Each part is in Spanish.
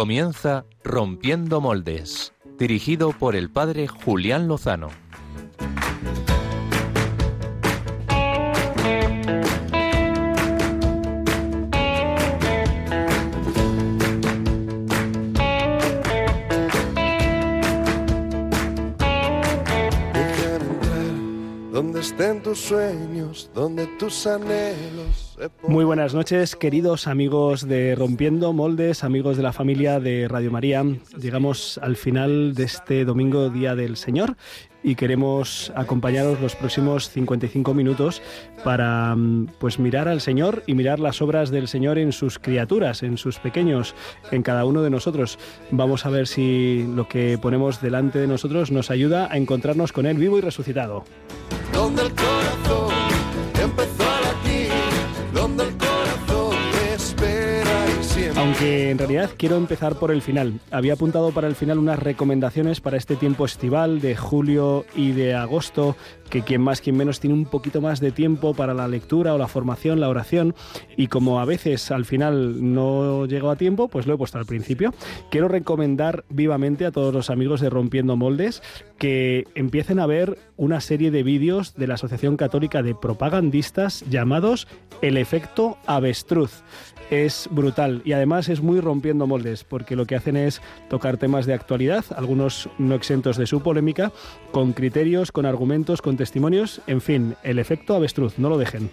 Comienza Rompiendo Moldes, dirigido por el padre Julián Lozano. donde estén tus sueños, donde tus anhelos. Muy buenas noches, queridos amigos de Rompiendo Moldes, amigos de la familia de Radio María. Llegamos al final de este domingo, Día del Señor, y queremos acompañaros los próximos 55 minutos para mm, pues mirar al Señor y mirar las obras del Señor en sus criaturas, en sus pequeños, en cada uno de nosotros. Vamos a ver si lo que ponemos delante de nosotros nos ayuda a encontrarnos con Él vivo y resucitado. Donde Aunque en realidad quiero empezar por el final. Había apuntado para el final unas recomendaciones para este tiempo estival de julio y de agosto, que quien más, quien menos tiene un poquito más de tiempo para la lectura o la formación, la oración, y como a veces al final no llego a tiempo, pues lo he puesto al principio. Quiero recomendar vivamente a todos los amigos de Rompiendo Moldes que empiecen a ver una serie de vídeos de la Asociación Católica de Propagandistas llamados El efecto avestruz es brutal y además es muy rompiendo moldes porque lo que hacen es tocar temas de actualidad, algunos no exentos de su polémica, con criterios, con argumentos, con testimonios, en fin, el efecto avestruz, no lo dejen.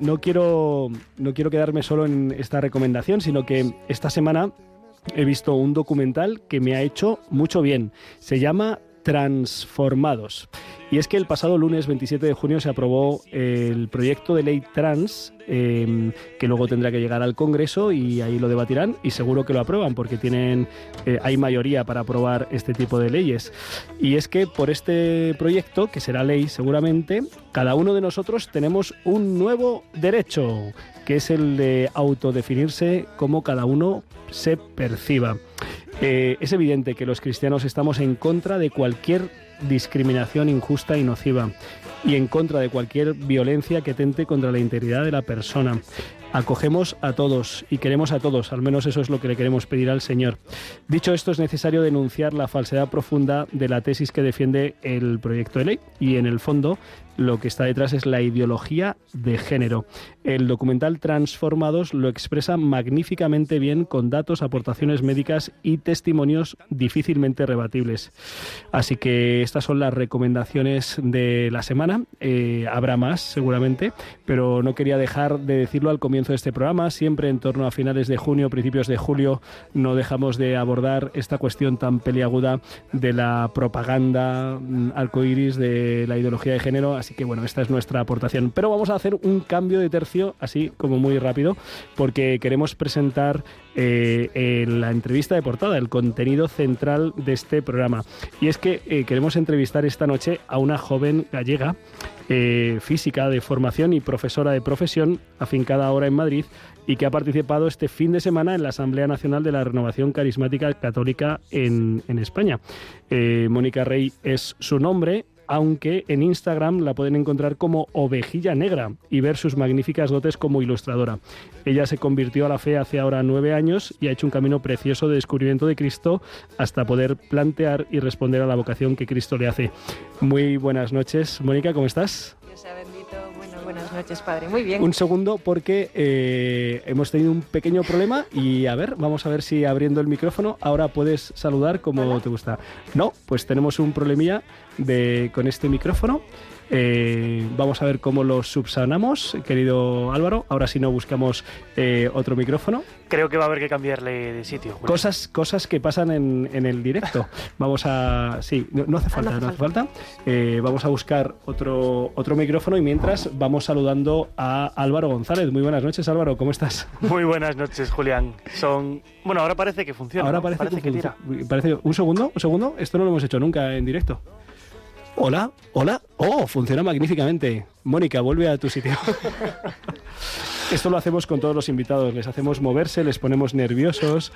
No quiero, no quiero quedarme solo en esta recomendación, sino que esta semana he visto un documental que me ha hecho mucho bien. Se llama Transformados. Y es que el pasado lunes 27 de junio se aprobó el proyecto de ley trans, eh, que luego tendrá que llegar al Congreso y ahí lo debatirán y seguro que lo aprueban porque tienen, eh, hay mayoría para aprobar este tipo de leyes. Y es que por este proyecto, que será ley seguramente, cada uno de nosotros tenemos un nuevo derecho, que es el de autodefinirse como cada uno se perciba. Eh, es evidente que los cristianos estamos en contra de cualquier discriminación injusta y nociva y en contra de cualquier violencia que tente contra la integridad de la persona. Acogemos a todos y queremos a todos, al menos eso es lo que le queremos pedir al Señor. Dicho esto, es necesario denunciar la falsedad profunda de la tesis que defiende el proyecto de ley y en el fondo lo que está detrás es la ideología de género. El documental Transformados lo expresa magníficamente bien con datos, aportaciones médicas y testimonios difícilmente rebatibles. Así que estas son las recomendaciones de la semana. Eh, habrá más seguramente, pero no quería dejar de decirlo al comienzo de este programa. Siempre en torno a finales de junio, principios de julio, no dejamos de abordar esta cuestión tan peliaguda de la propaganda mm, arcoíris, de la ideología de género. Así que bueno, esta es nuestra aportación. Pero vamos a hacer un cambio de tercio, así como muy rápido, porque queremos presentar eh, la entrevista de portada, el contenido central de este programa. Y es que eh, queremos entrevistar esta noche a una joven gallega eh, física de formación y profesora de profesión, afincada ahora en Madrid, y que ha participado este fin de semana en la Asamblea Nacional de la Renovación Carismática Católica en, España. Eh, Mónica Rey es su nombre. Aunque en Instagram la pueden encontrar como Ovejilla Negra y ver sus magníficas dotes como ilustradora. Ella se convirtió a la fe hace ahora nueve años y ha hecho un camino precioso de descubrimiento de Cristo hasta poder plantear y responder a la vocación que Cristo le hace. Muy buenas noches, Mónica, ¿cómo estás? Buenas noches, Padre. Muy bien. Un segundo porque eh, hemos tenido un pequeño problema y a ver, vamos a ver si abriendo el micrófono ahora puedes saludar como te gusta. No, pues tenemos un problemilla de, con este micrófono. Eh, vamos a ver cómo lo subsanamos, querido Álvaro. Ahora si no buscamos eh, otro micrófono. Creo que va a haber que cambiarle de sitio. Cosas, cosas que pasan en, en el directo. Vamos a. Sí, no, no hace falta, no hace no hace falta. Eh, vamos a buscar otro, otro micrófono y mientras vamos saludando a Álvaro González. Muy buenas noches, Álvaro, ¿cómo estás? Muy buenas noches, Julián. Son. Bueno, ahora parece que funciona. Ahora parece, que, que tira. parece- Un segundo, un segundo. Esto no lo hemos hecho nunca en directo. Hola, hola. Oh, funciona magníficamente. Mónica, vuelve a tu sitio. Esto lo hacemos con todos los invitados. Les hacemos moverse, les ponemos nerviosos.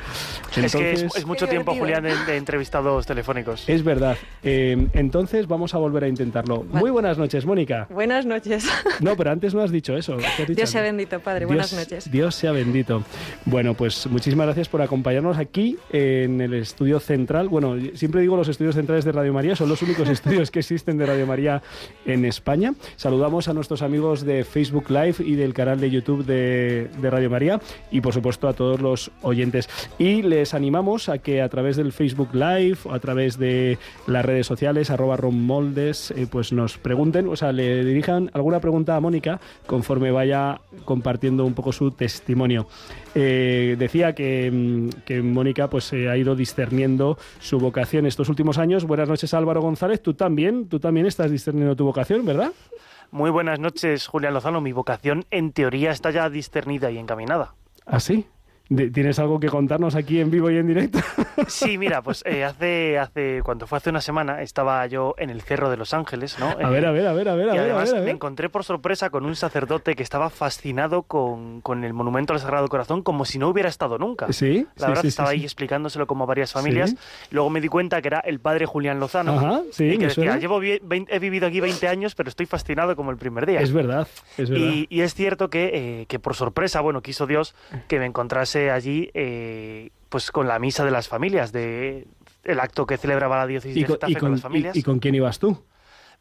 Es que es, mucho tiempo. Julián, de, de entrevistados telefónicos. Es verdad. Eh, entonces vamos a volver a intentarlo. Muy buenas noches, Mónica. Buenas noches. No, pero antes no has dicho eso. ¿Qué has dicho Dios sea bendito, Padre. Dios- Buenas noches. Dios sea bendito. Bueno, pues muchísimas gracias por acompañarnos aquí en el estudio central. Bueno, siempre digo los estudios centrales de Radio María, son los únicos estudios que existen de Radio María en España. Saludamos a nuestros amigos de Facebook Live y del canal de YouTube de, Radio María y por supuesto a todos los oyentes. Y les animamos a que a través del Facebook Live o a través de las redes sociales, arroba rommoldes, eh, pues nos pregunten, o sea, le dirijan alguna pregunta a Mónica conforme vaya compartiendo un poco su testimonio. Eh, decía que, mm, que Mónica pues eh, ha ido discerniendo su vocación estos últimos años. Buenas noches Álvaro González, tú también, tú también estás discerniendo tu vocación, ¿verdad? Muy buenas noches, Julián Lozano. Mi vocación, en teoría, está ya discernida y encaminada. ¿Ah, sí? ¿Tienes algo que contarnos aquí en vivo y en directo? Sí, mira, pues eh, hace, hace, cuando fue hace una semana, estaba yo en el Cerro de los Ángeles, ¿no? A ver, a ver, a ver, a ver, Y ver, a además ver, a me ver. encontré por sorpresa con un sacerdote que estaba fascinado con, con el monumento al Sagrado Corazón como si no hubiera estado nunca. Sí, La sí, verdad sí, estaba sí, ahí explicándoselo como a varias familias. Luego me di cuenta que era el padre Julián Lozano. Ajá, sí, y me que decía, llevo he vivido aquí 20 años, pero estoy fascinado como el primer día. Es verdad, es verdad. Y, y es cierto que, eh, que por sorpresa, bueno, quiso Dios que me encontrase allí eh, pues con la misa de las familias, de el acto que celebraba la diócesis ¿Y de con, Getafe y con, con- las familias. y- y con quién ibas tú?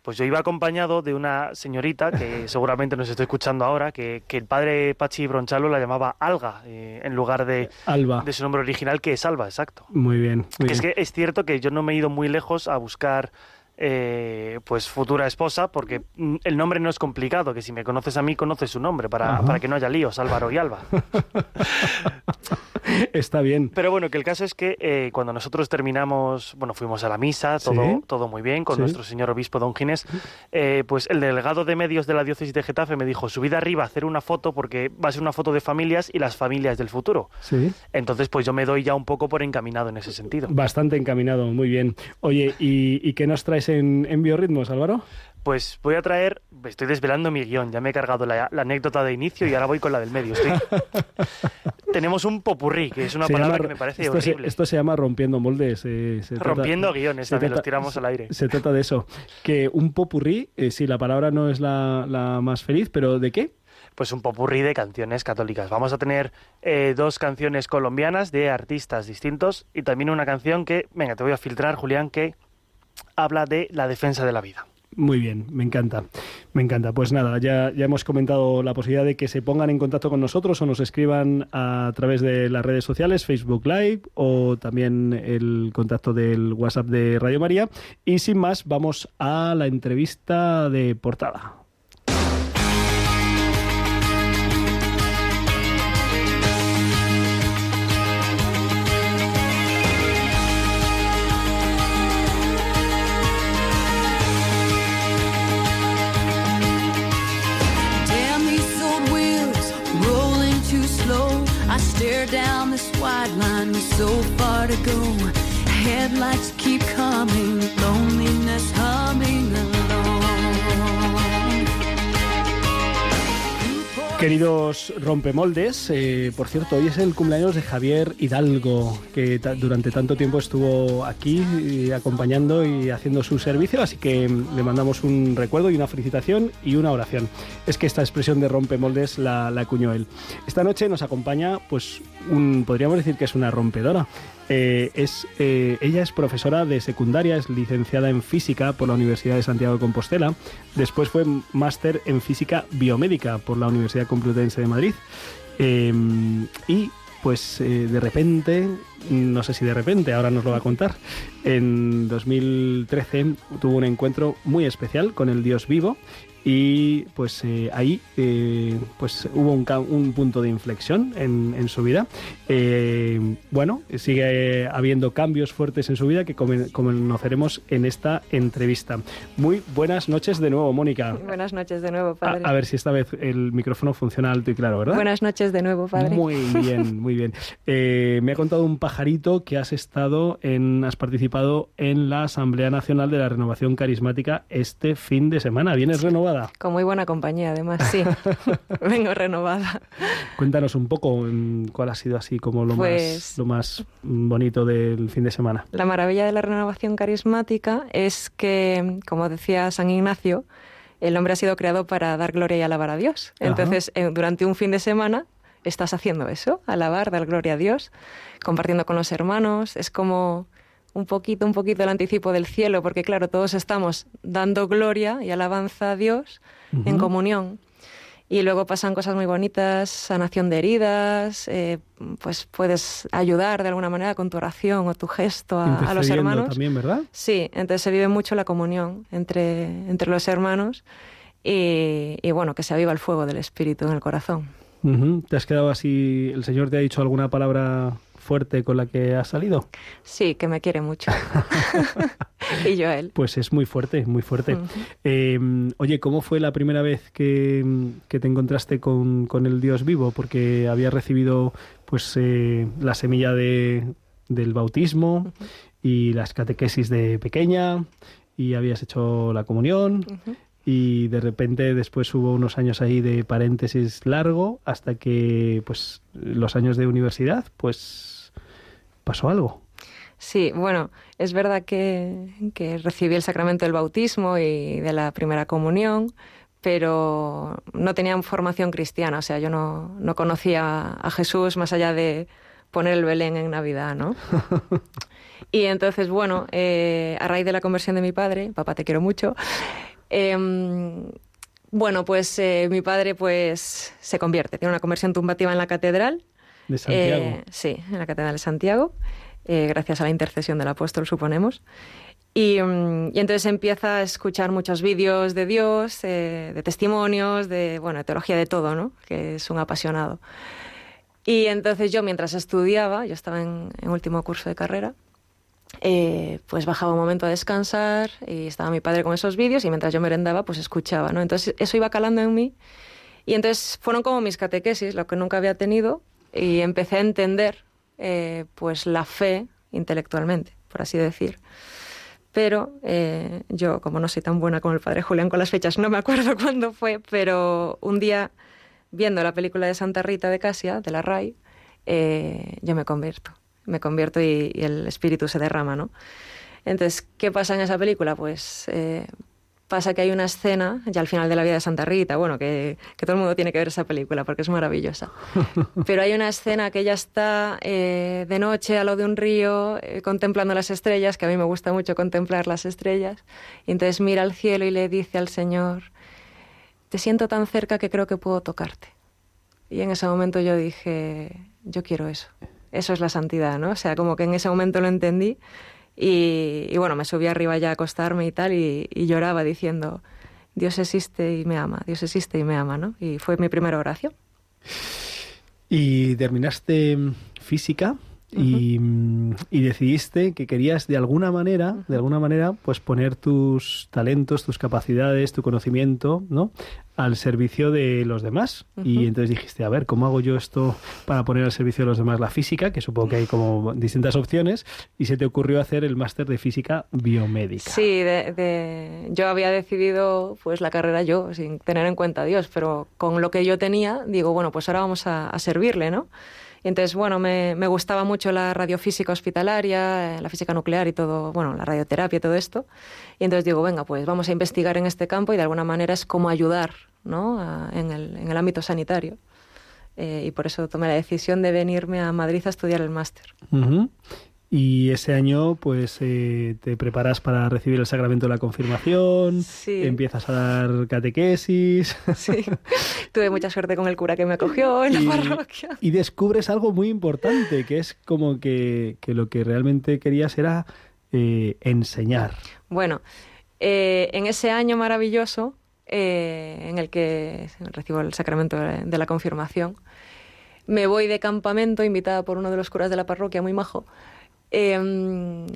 Pues yo iba acompañado de una señorita que seguramente nos está escuchando ahora, que, que el padre Pachi Bronchalo la llamaba Alga, eh, en lugar de, Alba. de su nombre original, que es Alba, exacto. Muy bien, muy es bien. que es cierto que yo no me he ido muy lejos a buscar eh, pues futura esposa, porque mm, el nombre no es complicado, que si me conoces a mí, conoces su nombre, para, para que no haya líos, Álvaro y Alba. Está bien. Pero bueno, que el caso es que eh, cuando nosotros terminamos, bueno, fuimos a la misa, todo, Sí. todo muy bien, con Sí. nuestro señor obispo don Ginés, eh, pues el delegado de medios de la diócesis de Getafe me dijo, subid arriba a hacer una foto porque va a ser una foto de familias y las familias del futuro. Sí. Entonces, pues yo me doy ya un poco por encaminado en ese sentido. Bastante encaminado, muy bien. Oye, ¿y, y qué nos traes en, en Biorritmos, Álvaro? Pues voy a traer, estoy desvelando mi guion, ya me he cargado la, la anécdota de inicio y ahora voy con la del medio. Estoy- Tenemos un popurrí, que es una Se palabra llama- que me parece esto se, horrible. esto se llama rompiendo moldes. eh, se trata- Rompiendo guiones se también, los tiramos al aire. Se trata de eso. Que un popurrí, eh, sí, la palabra no es la, la más feliz, pero ¿de qué? pues un popurrí de canciones católicas. Vamos a tener eh, dos canciones colombianas de artistas distintos y también una canción que, venga, te voy a filtrar, Julián, que habla de la defensa de la vida. Muy bien, me encanta, me encanta. Pues nada, ya, ya hemos comentado la posibilidad de que se pongan en contacto con nosotros o nos escriban a través de las redes sociales, Facebook Live o también el contacto del WhatsApp de Radio María. Y sin más, vamos a la entrevista de portada. Line with so far to go. Headlights keep coming, loneliness humming Queridos rompemoldes, eh, por cierto, hoy es el cumpleaños de Javier Hidalgo, que durante tanto tiempo estuvo aquí eh, acompañando y haciendo su servicio, así que mm, le mandamos un recuerdo y una felicitación y una oración. Es que esta expresión de rompemoldes la, la acuñó él. Esta noche nos acompaña, pues, un, podríamos decir que es una rompedora. Eh, es, eh, ella es profesora de secundaria, es licenciada en física por la Universidad de Santiago de Compostela. Después fue máster en física biomédica por la Universidad Complutense de Madrid. Eh, y pues de repente, no sé si de repente, ahora nos lo va a contar, en 2013 tuvo un encuentro muy especial con el Dios vivo y pues eh, ahí eh, pues hubo un, un punto de inflexión en, en su vida. Eh, bueno, sigue habiendo cambios fuertes en su vida que conoceremos en esta entrevista. Muy buenas noches de nuevo, Mónica. Buenas noches de nuevo, Padre. a ver si esta vez el micrófono funciona alto y claro, ¿verdad? Buenas noches de nuevo, Padre. Muy bien, muy bien. Me ha contado un pajarito que has estado en, has participado en la Asamblea Nacional de la Renovación Carismática este fin de semana. ¿Vienes renovada? Con muy buena compañía, además, sí. Vengo renovada. Cuéntanos un poco mm, cuál ha sido así como lo, más, Pues- lo más mm, bonito del fin de semana. La maravilla de la renovación carismática es que, como decía San Ignacio, el hombre ha sido creado para dar gloria y alabar a Dios. Entonces, eh, durante un fin de semana estás haciendo eso, alabar, dar gloria a Dios, compartiendo con los hermanos. Es como un poquito, un poquito el anticipo del cielo, porque claro, todos estamos dando gloria y alabanza a Dios en comunión. Y luego pasan cosas muy bonitas, sanación de heridas, eh, pues puedes ayudar de alguna manera con tu oración o tu gesto a, a los hermanos. también, ¿verdad? Sí, entonces se vive mucho la comunión entre, entre los hermanos y, y, bueno, que se aviva el fuego del Espíritu en el corazón. ¿Te has quedado así? ¿El Señor te ha dicho alguna palabra fuerte con la que has salido? Sí, que me quiere mucho. y yo a él. Pues es muy fuerte, muy fuerte. Eh, oye, ¿cómo fue la primera vez que, que te encontraste con, con el Dios vivo? Porque habías recibido pues eh, la semilla de, del bautismo y las catequesis de pequeña y habías hecho la comunión. Y de repente después hubo unos años ahí de paréntesis largo hasta que pues los años de universidad pues pasó algo. Sí, bueno, es verdad que, que recibí el sacramento del bautismo y de la primera comunión, pero no tenía formación cristiana, o sea, yo no, no conocía a Jesús más allá de poner el Belén en Navidad, ¿no? Y entonces, bueno, eh, a raíz de la conversión de mi padre, papá te quiero mucho, em, bueno, pues eh, mi padre pues se convierte, tiene una conversión tumbativa en la catedral, De Santiago. eh, sí, en la Catedral de Santiago, eh, gracias a la intercesión del apóstol, suponemos. Y, mm, y entonces empieza a escuchar muchos vídeos de Dios, de testimonios, de, bueno, de teología de todo, ¿no? Que es un apasionado. Y entonces yo, mientras estudiaba, yo estaba en, en último curso de carrera, eh, pues bajaba un momento a descansar y estaba mi padre con esos vídeos y mientras yo merendaba, pues escuchaba, ¿no? Entonces eso iba calando en mí y entonces fueron como mis catequesis, lo que nunca había tenido, y empecé a entender eh, pues la fe intelectualmente, por así decir. Pero eh, yo, como no soy tan buena como el padre Julián con las fechas, no me acuerdo cuándo fue, pero un día, viendo la película de Santa Rita de Casia, de la RAI, yo me convierto. Me convierto y, y el espíritu se derrama, ¿no? Entonces, ¿qué pasa en esa película? Pues eh, pasa que hay una escena, ya al final de la vida de Santa Rita, bueno, que, que todo el mundo tiene que ver esa película porque es maravillosa. Pero hay una escena que ella está eh, de noche a lo de un río eh, contemplando las estrellas, que a mí me gusta mucho contemplar las estrellas, y entonces mira al cielo y le dice al Señor, te siento tan cerca que creo que puedo tocarte. Y en ese momento yo dije, yo quiero eso. Eso es la santidad, ¿no? O sea, como que en ese momento lo entendí y, bueno, me subí arriba ya a acostarme y tal y, y lloraba diciendo, Dios existe y me ama, Dios existe y me ama, ¿no? Y fue mi primera oración. Y terminaste física y, y decidiste que querías de alguna manera, de alguna manera, pues poner tus talentos, tus capacidades, tu conocimiento, ¿no? al servicio de los demás. Y entonces dijiste, a ver, ¿cómo hago yo esto para poner al servicio de los demás la física? Que supongo que hay como distintas opciones. Y se te ocurrió hacer el máster de física biomédica. Sí, de, de- yo había decidido pues la carrera yo, sin tener en cuenta a Dios, pero con lo que yo tenía, digo, bueno, pues ahora vamos a, a servirle, ¿no? Y entonces, bueno, me, me gustaba mucho la radiofísica hospitalaria, eh, la física nuclear y todo, bueno, la radioterapia y todo esto. Y entonces digo, venga, pues vamos a investigar en este campo y de alguna manera es como ayudar, ¿no? En, el, en el ámbito sanitario. Eh, y por eso tomé la decisión de venirme a Madrid a estudiar el máster. Ujú. Y ese año, pues, eh, te preparas para recibir el sacramento de la confirmación, Sí. empiezas a dar catequesis Sí. Tuve mucha suerte con el cura que me acogió en la y, parroquia. y descubres algo muy importante, que es como que, que lo que realmente querías era eh, enseñar. Bueno, eh, en ese año maravilloso eh, en el que recibo el sacramento de la confirmación, me voy de campamento invitada por uno de los curas de la parroquia, muy majo. Eh,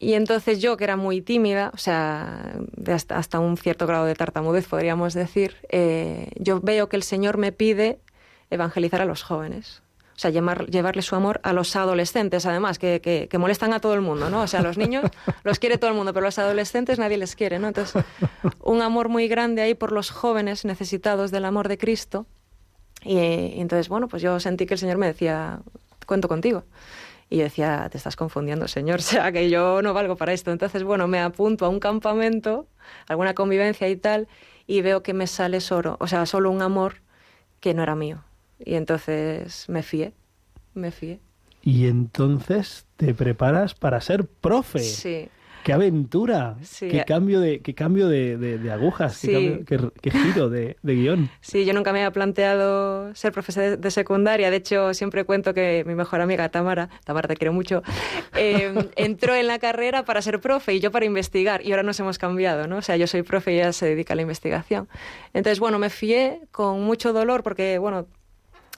y entonces yo, que era muy tímida, o sea, de hasta, hasta un cierto grado de tartamudez, podríamos decir, eh, yo veo que el Señor me pide evangelizar a los jóvenes. O sea, llevar- llevarle su amor a los adolescentes, además, que, que- que molestan a todo el mundo, ¿no? O sea, los niños los quiere todo el mundo, pero los adolescentes nadie les quiere, ¿no? Entonces, un amor muy grande ahí por los jóvenes necesitados del amor de Cristo. Y, eh, y entonces, bueno, pues yo sentí que el Señor me decía, cuento contigo. Y yo decía, te estás confundiendo, Señor, o sea, que yo no valgo para esto. Entonces, bueno, me apunto a un campamento, alguna convivencia y tal, y veo que me sale solo, o sea, solo un amor que no era mío. Y entonces me fié, me fié. Y entonces te preparas para ser profe. Sí. ¡Qué aventura! Sí. ¡Qué cambio de, qué cambio de, de- de agujas! Sí. Qué, cambio- qué- qué giro de, de guion! Sí, yo nunca me había planteado ser profesor de, de secundaria. De hecho, siempre cuento que mi mejor amiga Tamara, Tamara te quiero mucho, eh, entró en la carrera para ser profe y yo para investigar. Y ahora nos hemos cambiado, ¿no? O sea, yo soy profe y ella se dedica a la investigación. Entonces, bueno, me fié con mucho dolor porque, bueno,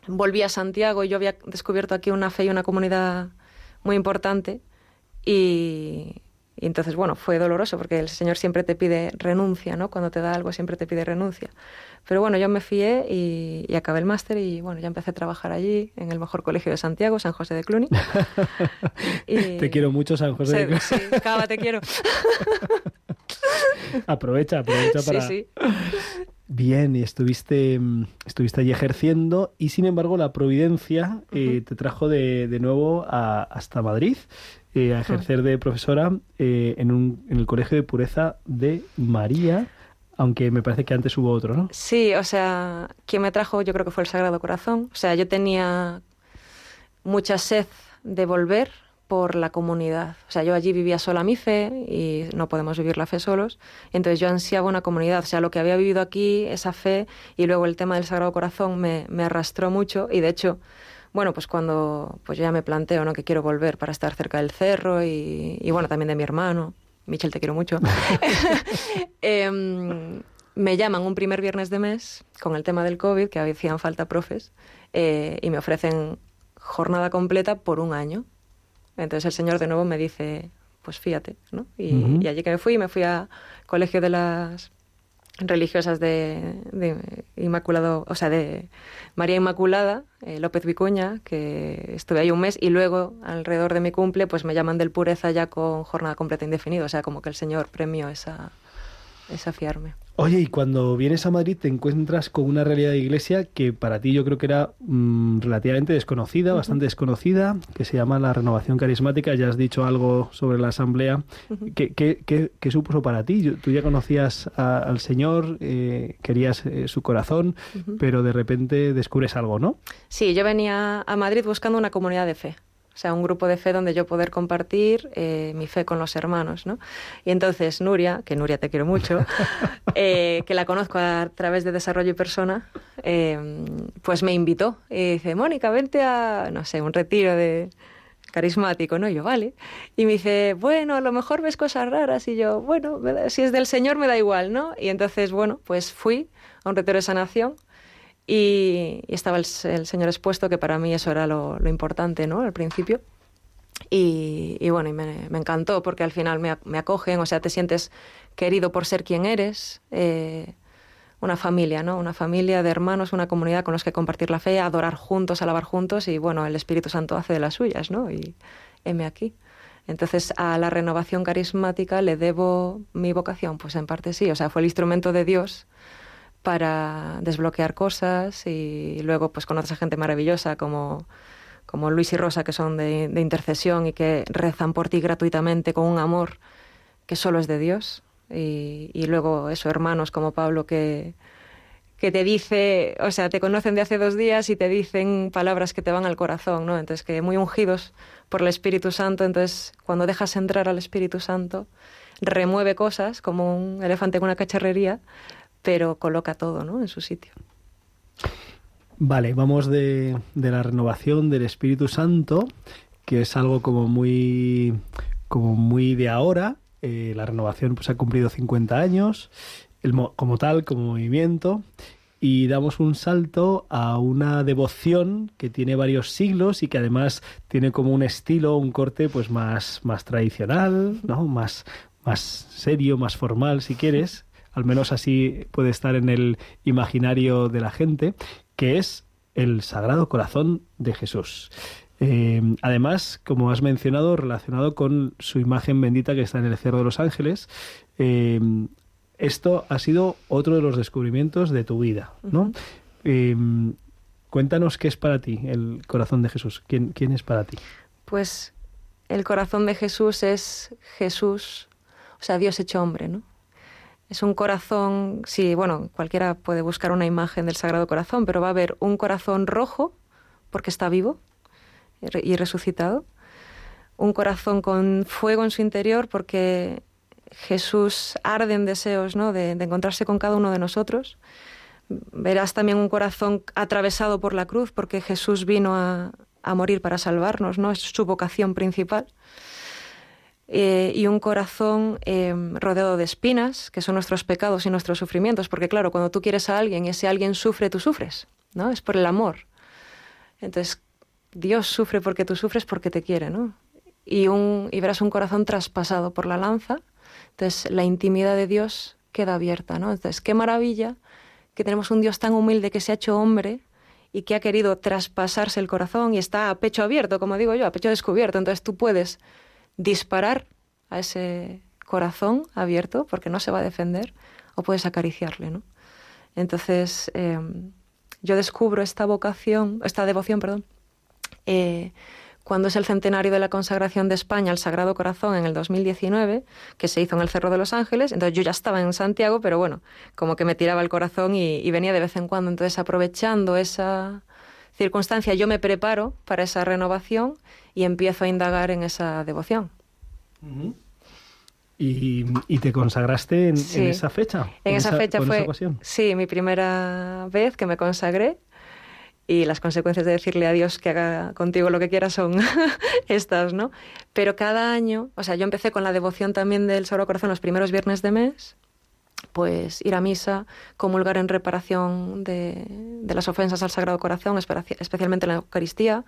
volví a Santiago y yo había descubierto aquí una fe y una comunidad muy importante. Y, y entonces, bueno, fue doloroso porque el Señor siempre te pide renuncia, ¿no? Cuando te da algo siempre te pide renuncia. Pero bueno, yo me fié y, y acabé el máster y bueno, ya empecé a trabajar allí, en el mejor colegio de Santiago, San José de Cluny. Y- Te quiero mucho, San José. de Cla- Sí, Cava, te quiero. Aprovecha, aprovecha para... Sí, sí. Bien, y estuviste, mm, estuviste allí ejerciendo y sin embargo la providencia eh, te trajo de, de nuevo a- hasta Madrid eh, a ejercer de profesora eh, en, un, en el Colegio de Pureza de María, aunque me parece que antes hubo otro, ¿no? Sí, o sea, quien me trajo yo creo que fue el Sagrado Corazón. O sea, yo tenía mucha sed de volver por la comunidad. O sea, yo allí vivía sola mi fe y no podemos vivir la fe solos. Entonces yo ansiaba una comunidad. O sea, lo que había vivido aquí, esa fe, y luego el tema del Sagrado Corazón me, me arrastró mucho. Y de hecho, bueno, pues cuando pues yo ya me planteo ¿no? que quiero volver para estar cerca del cerro y, y bueno, también de mi hermano. Michel, te quiero mucho. Em, me llaman un primer viernes de mes con el tema del COVID, que hacían falta profes, eh, y me ofrecen jornada completa por un año. Entonces el señor de nuevo me dice, pues fíjate, ¿no? Y, y allí que me fui, me fui a colegio de las religiosas de, Inmaculado, o sea, de María Inmaculada, eh, López Vicuña, que estuve ahí un mes y luego, alrededor de mi cumple, pues me llaman del Pureza ya con jornada completa indefinida, o sea, como que el Señor premió esa, esa fiarme. Oye, y cuando vienes a Madrid te encuentras con una realidad de iglesia que para ti yo creo que era mm, relativamente desconocida, bastante desconocida, que se llama la renovación carismática. Ya has dicho algo sobre la asamblea. ¿Qué, qué- qué- qué supuso para ti? Tú ya conocías a- al Señor, eh, querías eh, su corazón, pero de repente descubres algo, ¿no? Sí, yo venía a Madrid buscando una comunidad de fe. Sea, un grupo de fe donde yo poder compartir eh, mi fe con los hermanos, ¿no? Y entonces Nuria, que Nuria te quiero mucho, eh, que la conozco a través de Desarrollo y Persona, eh, pues me invitó. Y dice, Mónica, vente a, no sé, un retiro de carismático, ¿no? Y yo, vale. Y me dice, bueno, a lo mejor ves cosas raras. Y yo, bueno, da- si es del Señor me da igual, ¿no? Y entonces, bueno, pues fui a un retiro de sanación y, estaba el, Señor expuesto, que para mí eso era lo, importante, ¿no? Al principio. Y, bueno, y me, encantó porque al final me, me acogen, o sea, te sientes querido por ser quien eres. eh, una familia, ¿no? Una familia de hermanos, una comunidad con los que compartir la fe, adorar juntos, alabar juntos y bueno, el Espíritu Santo hace de las suyas, ¿no? Y heme aquí. Entonces, a la renovación carismática le debo mi vocación, pues en parte sí, o sea, fue el instrumento de Dios para desbloquear cosas y luego pues conoces a gente maravillosa como, como Luis y Rosa que son de, intercesión y que rezan por ti gratuitamente con un amor que solo es de Dios y, y luego eso hermanos como Pablo que que te dice, o sea, te conocen de hace dos días y te dicen palabras que te van al corazón, ¿no? Entonces, que muy ungidos por el Espíritu Santo, entonces, cuando dejas entrar al Espíritu Santo, remueve cosas como un elefante en una cacharrería, pero coloca todo, ¿no? En su sitio. Vale, vamos de, de la renovación del Espíritu Santo, que es algo como muy, como muy de ahora. Eh, la renovación pues ha cumplido 50 años, como tal, como movimiento, y damos un salto a una devoción que tiene varios siglos y que además tiene como un estilo, un corte pues más, más tradicional, ¿no? Más, más serio, más formal, si quieres. Al menos así puede estar en el imaginario de la gente, que es el Sagrado Corazón de Jesús. Eh, además, como has mencionado, relacionado con su imagen bendita que está en el Cerro de los Ángeles, eh, esto ha sido otro de los descubrimientos de tu vida, ¿no? Eh, cuéntanos qué es para ti el corazón de Jesús. ¿Quién, quién es para ti? Pues el corazón de Jesús es Jesús, o sea, Dios hecho hombre, ¿no? Es un corazón, sí, bueno, cualquiera puede buscar una imagen del Sagrado Corazón, pero va a haber un corazón rojo porque está vivo y re- y resucitado, un corazón con fuego en su interior porque Jesús arde en deseos ¿no? de, de encontrarse con cada uno de nosotros. Verás también un corazón atravesado por la cruz porque Jesús vino a, a morir para salvarnos, ¿no? Es su vocación principal. Eh, y un corazón eh, rodeado de espinas, que son nuestros pecados y nuestros sufrimientos, porque claro, cuando tú quieres a alguien y ese alguien sufre, tú sufres, ¿no? Es por el amor. Entonces, Dios sufre porque tú sufres porque te quiere, ¿no? Y, un, y verás un corazón traspasado por la lanza, entonces la intimidad de Dios queda abierta, ¿no? Entonces, qué maravilla que tenemos un Dios tan humilde que se ha hecho hombre y que ha querido traspasarse el corazón y está a pecho abierto, como digo yo, a pecho descubierto. Entonces tú puedes disparar a ese corazón abierto porque no se va a defender o puedes acariciarle, ¿no? Entonces eh, yo descubro esta vocación, esta devoción, perdón, eh, cuando es el centenario de la consagración de España al Sagrado Corazón en el 2019, que se hizo en el Cerro de los Ángeles. Entonces yo ya estaba en Santiago, pero bueno, como que me tiraba el corazón y venía de vez en cuando. Entonces aprovechando esa circunstancia, yo me preparo para esa renovación y empiezo a indagar en esa devoción. ¿Y, y te consagraste en, Sí. en esa fecha? En ¿Con esa fecha con fue, esa ocasión? sí, mi primera vez que me consagré y las consecuencias de decirle a Dios que haga contigo lo que quiera son estas, ¿no? Pero cada año, o sea, yo empecé con la devoción también del Sagrado Corazón los primeros viernes de mes, pues ir a misa, comulgar en reparación de, de las ofensas al Sagrado Corazón, especialmente en la Eucaristía,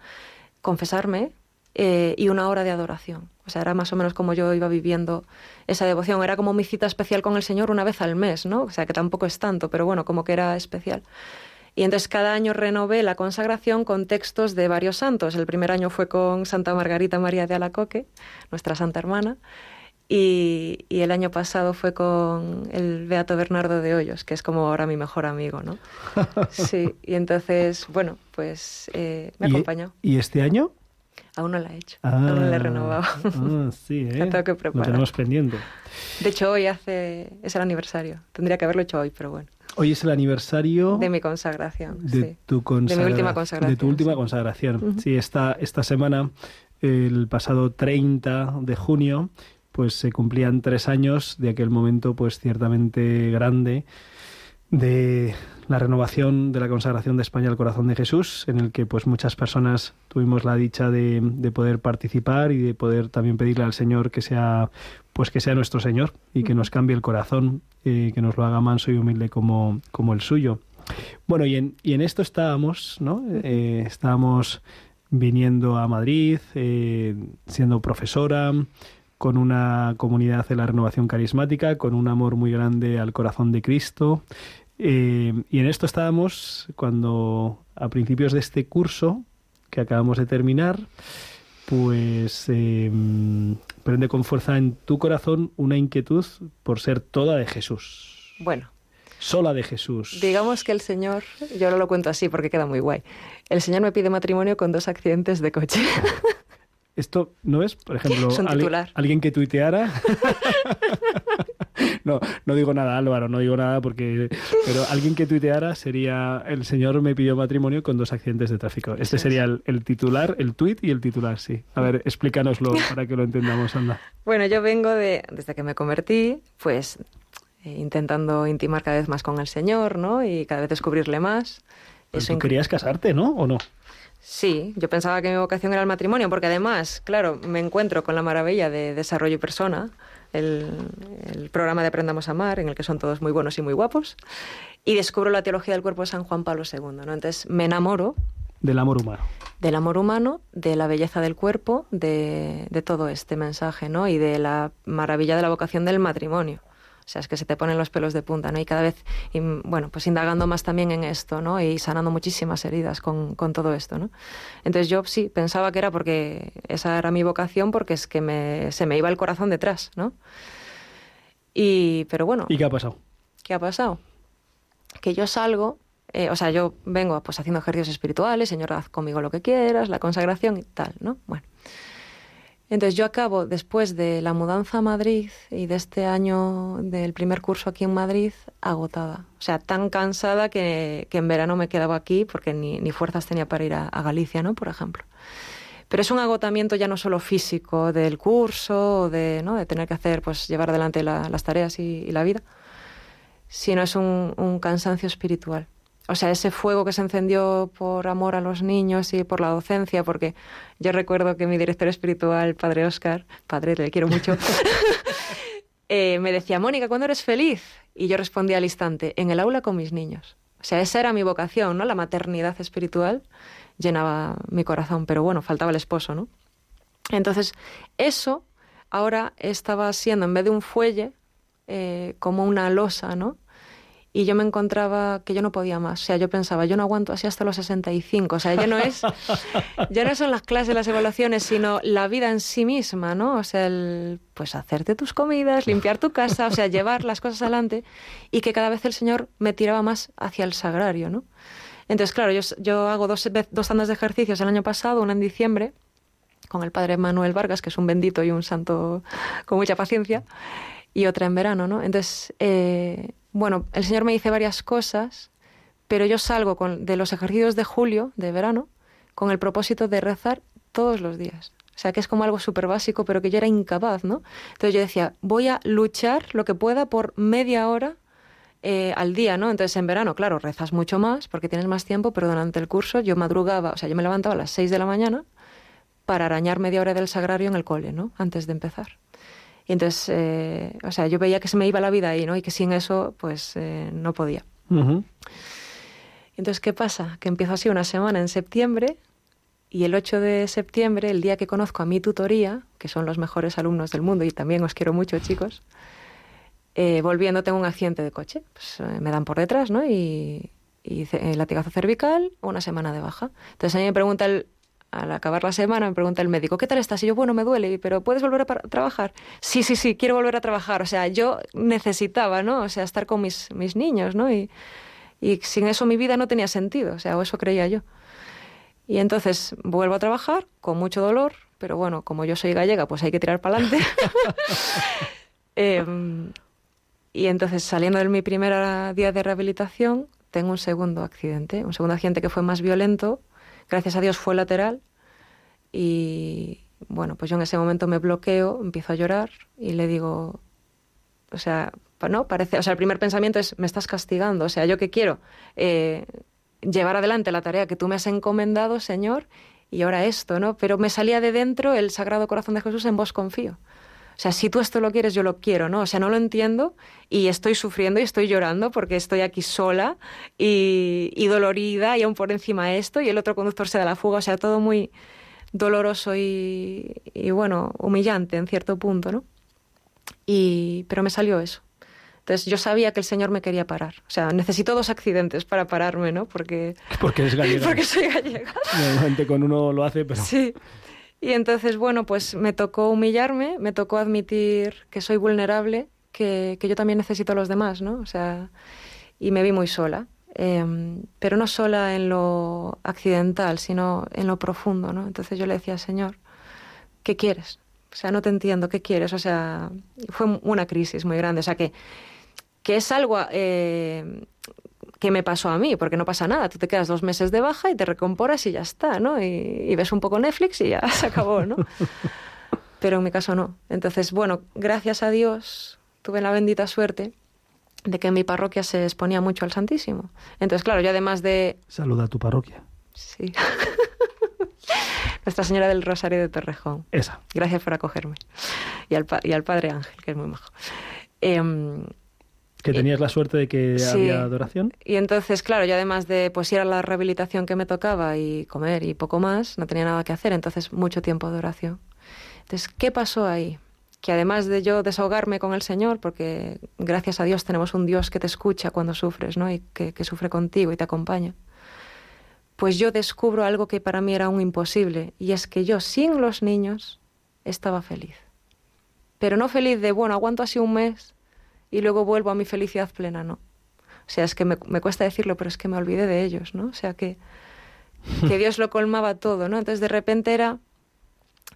confesarme eh, y una hora de adoración. O sea, era más o menos como yo iba viviendo esa devoción. Era como mi cita especial con el Señor una vez al mes, ¿no? O sea, que tampoco es tanto, pero bueno, como que era especial. Y entonces cada año renové la consagración con textos de varios santos. El primer año fue con Santa Margarita María de Alacoque, nuestra santa hermana, y, y el año pasado fue con el Beato Bernardo de Hoyos, que es como ahora mi mejor amigo, ¿no? Sí, y entonces, bueno, pues eh, me ¿Y- acompañó. ¿Y este año? Aún no la he hecho, aún no la he renovado. ah, sí, ¿eh? Tengo que Lo preparar. tenemos pendiente. De hecho, hoy hace, es el aniversario. Tendría que haberlo hecho hoy, pero bueno. Hoy es el aniversario De mi consagración. de sí. tu consagra- De mi última De consagración, tu última sí. consagración. Ujú. Sí, esta, esta semana, el pasado 30 de junio, pues se cumplían tres años de aquel momento, pues ciertamente grande, de la renovación de la consagración de España al corazón de Jesús, en el que pues muchas personas tuvimos la dicha de, de poder participar y de poder también pedirle al Señor que sea pues que sea nuestro Señor y que nos cambie el corazón, eh, que nos lo haga manso y humilde como, como el suyo. Bueno, y en, y en esto estábamos, ¿no? Eh, estábamos viniendo a Madrid, eh, siendo profesora, con una comunidad de la renovación carismática, con un amor muy grande al corazón de Cristo. Eh, y en esto estábamos cuando a principios de este curso que acabamos de terminar, pues eh, prende con fuerza en tu corazón una inquietud por ser toda de Jesús, Bueno, sola de Jesús. digamos que el Señor, yo ahora lo cuento así porque queda muy guay. El Señor me pide matrimonio con dos accidentes de coche. Esto no es, por ejemplo, alguien que tuiteara. no, no digo nada, Álvaro, no digo nada porque. Pero alguien que tuiteara sería: El señor me pidió matrimonio con dos accidentes de tráfico. Este sería el, el titular, el tuit y el titular, sí. A ver, explícanoslo para que lo entendamos, anda. Bueno, yo vengo de, desde que me convertí, pues eh, intentando intimar cada vez más con el Señor, ¿no? Y cada vez descubrirle más. Pero Eso tú querías casarte, ¿no? ¿O no? Sí, yo pensaba que mi vocación era el matrimonio, porque además, claro, me encuentro con la maravilla de Desarrollo y Persona, el, el programa de Aprendamos a Amar, en el que son todos muy buenos y muy guapos, y descubro la teología del cuerpo de San Juan Pablo II, ¿no? Entonces me enamoro Del amor humano. del amor humano, de la belleza del cuerpo, de, de todo este mensaje, ¿no? Y de la maravilla de la vocación del matrimonio. O sea, es que se te ponen los pelos de punta, ¿no? Y cada vez, y, bueno, pues indagando más también en esto, ¿no? Y sanando muchísimas heridas con, con todo esto, ¿no? Entonces yo sí, pensaba que era porque esa era mi vocación, porque es que me, se me iba el corazón detrás, ¿no? Y, pero bueno, ¿Y qué ha pasado? ¿qué ha pasado? Que yo salgo, eh, o sea, yo vengo pues haciendo ejercicios espirituales, Señor, haz conmigo lo que quieras, la consagración y tal, ¿no? Bueno. Entonces yo acabo, después de la mudanza a Madrid y de este año del primer curso aquí en Madrid, agotada. O sea, tan cansada que, que en verano me quedaba aquí porque ni, ni fuerzas tenía para ir a, Galicia, ¿no? Por ejemplo. Pero es un agotamiento ya no solo físico del curso, de, ¿no? de tener que hacer, pues llevar adelante la- las tareas y, y la vida, sino es un, un cansancio espiritual. O sea, ese fuego que se encendió por amor a los niños y por la docencia, porque yo recuerdo que mi director espiritual, padre Oscar, padre, le quiero mucho, eh, me decía, Mónica, ¿cuándo eres feliz? Y yo respondía al instante, en el aula con mis niños. O sea, esa era mi vocación, ¿no? La maternidad espiritual llenaba mi corazón, pero bueno, faltaba el esposo, ¿no? Entonces, eso ahora estaba siendo, en vez de un fuelle, eh, como una losa, ¿no? Y yo me encontraba que yo no podía más. O sea, yo pensaba, yo no aguanto así hasta los 65. O sea, ya no es, ya no son las clases, las evaluaciones, sino la vida en sí misma, ¿no? O sea, el, pues hacerte tus comidas, limpiar tu casa, o sea, llevar las cosas adelante y que cada vez el Señor me tiraba más hacia el sagrario, ¿no? Entonces, claro, yo, yo hago dos, dos tandas de ejercicios el año pasado, una en diciembre, con el padre Manuel Vargas, que es un bendito y un santo con mucha paciencia, y otra en verano, ¿no? Entonces, eh, bueno, el Señor me dice varias cosas, pero yo salgo con, de los ejercicios de julio, de verano, con el propósito de rezar todos los días. O sea, que es como algo súper básico, pero que yo era incapaz, ¿no? Entonces yo decía, voy a luchar lo que pueda por media hora eh, al día, ¿no? Entonces en verano, claro, rezas mucho más porque tienes más tiempo, pero durante el curso yo madrugaba, o sea, yo me levantaba a las 6 de la mañana para arañar media hora del sagrario en el cole, ¿no? Antes de empezar. Y entonces, eh, o sea, yo veía que se me iba la vida ahí, ¿no? Y que sin eso, pues, eh, no podía. Ujú. Entonces, ¿qué pasa? Que empiezo así una semana en septiembre y el 8 de septiembre, el día que conozco a mi tutoría, que son los mejores alumnos del mundo y también os quiero mucho, chicos, eh, volviendo tengo un accidente de coche. Pues, eh, me dan por detrás, ¿no? Y, y eh, latigazo cervical, una semana de baja. Entonces a mí me pregunta el, al acabar la semana, me pregunta el médico, ¿qué tal estás? Y yo, bueno, me duele, pero ¿puedes volver a trabajar? Sí, sí, sí, quiero volver a trabajar. O sea, yo necesitaba, ¿no? O sea, estar con mis, mis niños, ¿no? Y, y sin eso mi vida no tenía sentido, o sea, o eso creía yo. Y entonces vuelvo a trabajar con mucho dolor, pero bueno, como yo soy gallega, pues hay que tirar para adelante. Em, y entonces, saliendo de mi primer día de rehabilitación, tengo un segundo accidente, un segundo accidente que fue más violento. Gracias a Dios fue lateral. Y bueno, pues yo en ese momento me bloqueo, empiezo a llorar y le digo, o sea, no, parece, o sea, el primer pensamiento es, me estás castigando, o sea, yo que quiero eh, llevar adelante la tarea que tú me has encomendado, Señor, y ahora esto, ¿no? Pero me salía de dentro el Sagrado Corazón de Jesús, en vos confío. O sea, si tú esto lo quieres, yo lo quiero, ¿no? O sea, no lo entiendo y estoy sufriendo y estoy llorando porque estoy aquí sola y, y dolorida y aún por encima esto y el otro conductor se da la fuga, o sea, todo muy doloroso y, y bueno, humillante en cierto punto, ¿no? Y, pero me salió eso. Entonces yo sabía que el Señor me quería parar. O sea, necesito dos accidentes para pararme, ¿no? Porque, Porque es gallega. porque soy gallega. Normalmente con uno lo hace, pero... Sí. Y entonces, bueno, pues me tocó humillarme, me tocó admitir que soy vulnerable, que, que yo también necesito a los demás, ¿no? O sea, y me vi muy sola. Eh, pero no sola en lo accidental, sino en lo profundo, ¿no? Entonces yo le decía, Señor, ¿qué quieres? O sea, no te entiendo, ¿qué quieres? O sea, fue una crisis muy grande. O sea, que, que es algo eh, que me pasó a mí, porque no pasa nada. Tú te quedas dos meses de baja y te recomporas y ya está, ¿no? Y, y ves un poco Netflix y ya se acabó, ¿no? Pero en mi caso no. Entonces, bueno, gracias a Dios tuve la bendita suerte de que en mi parroquia se exponía mucho al Santísimo. Entonces, claro, yo además de... Saluda a tu parroquia. Sí. Nuestra Señora del Rosario de Torrejón. Esa. Gracias por acogerme. Y al, pa- y al Padre Ángel, que es muy majo. Em, Que tenías la suerte de que sí. había adoración. y entonces, claro, yo además de pues ir a la rehabilitación que me tocaba y comer y poco más, no tenía nada que hacer, entonces mucho tiempo de oración. Entonces, ¿qué pasó ahí? que además de yo desahogarme con el Señor, porque gracias a Dios tenemos un Dios que te escucha cuando sufres, ¿no? Y que, que sufre contigo y te acompaña, pues yo descubro algo que para mí era un imposible, y es que yo sin los niños estaba feliz. Pero no feliz de, bueno, aguanto así un mes y luego vuelvo a mi felicidad plena, no. O sea, es que me, me cuesta decirlo, pero es que me olvidé de ellos, ¿no? O sea, que, que Dios lo colmaba todo, ¿no? Entonces de repente era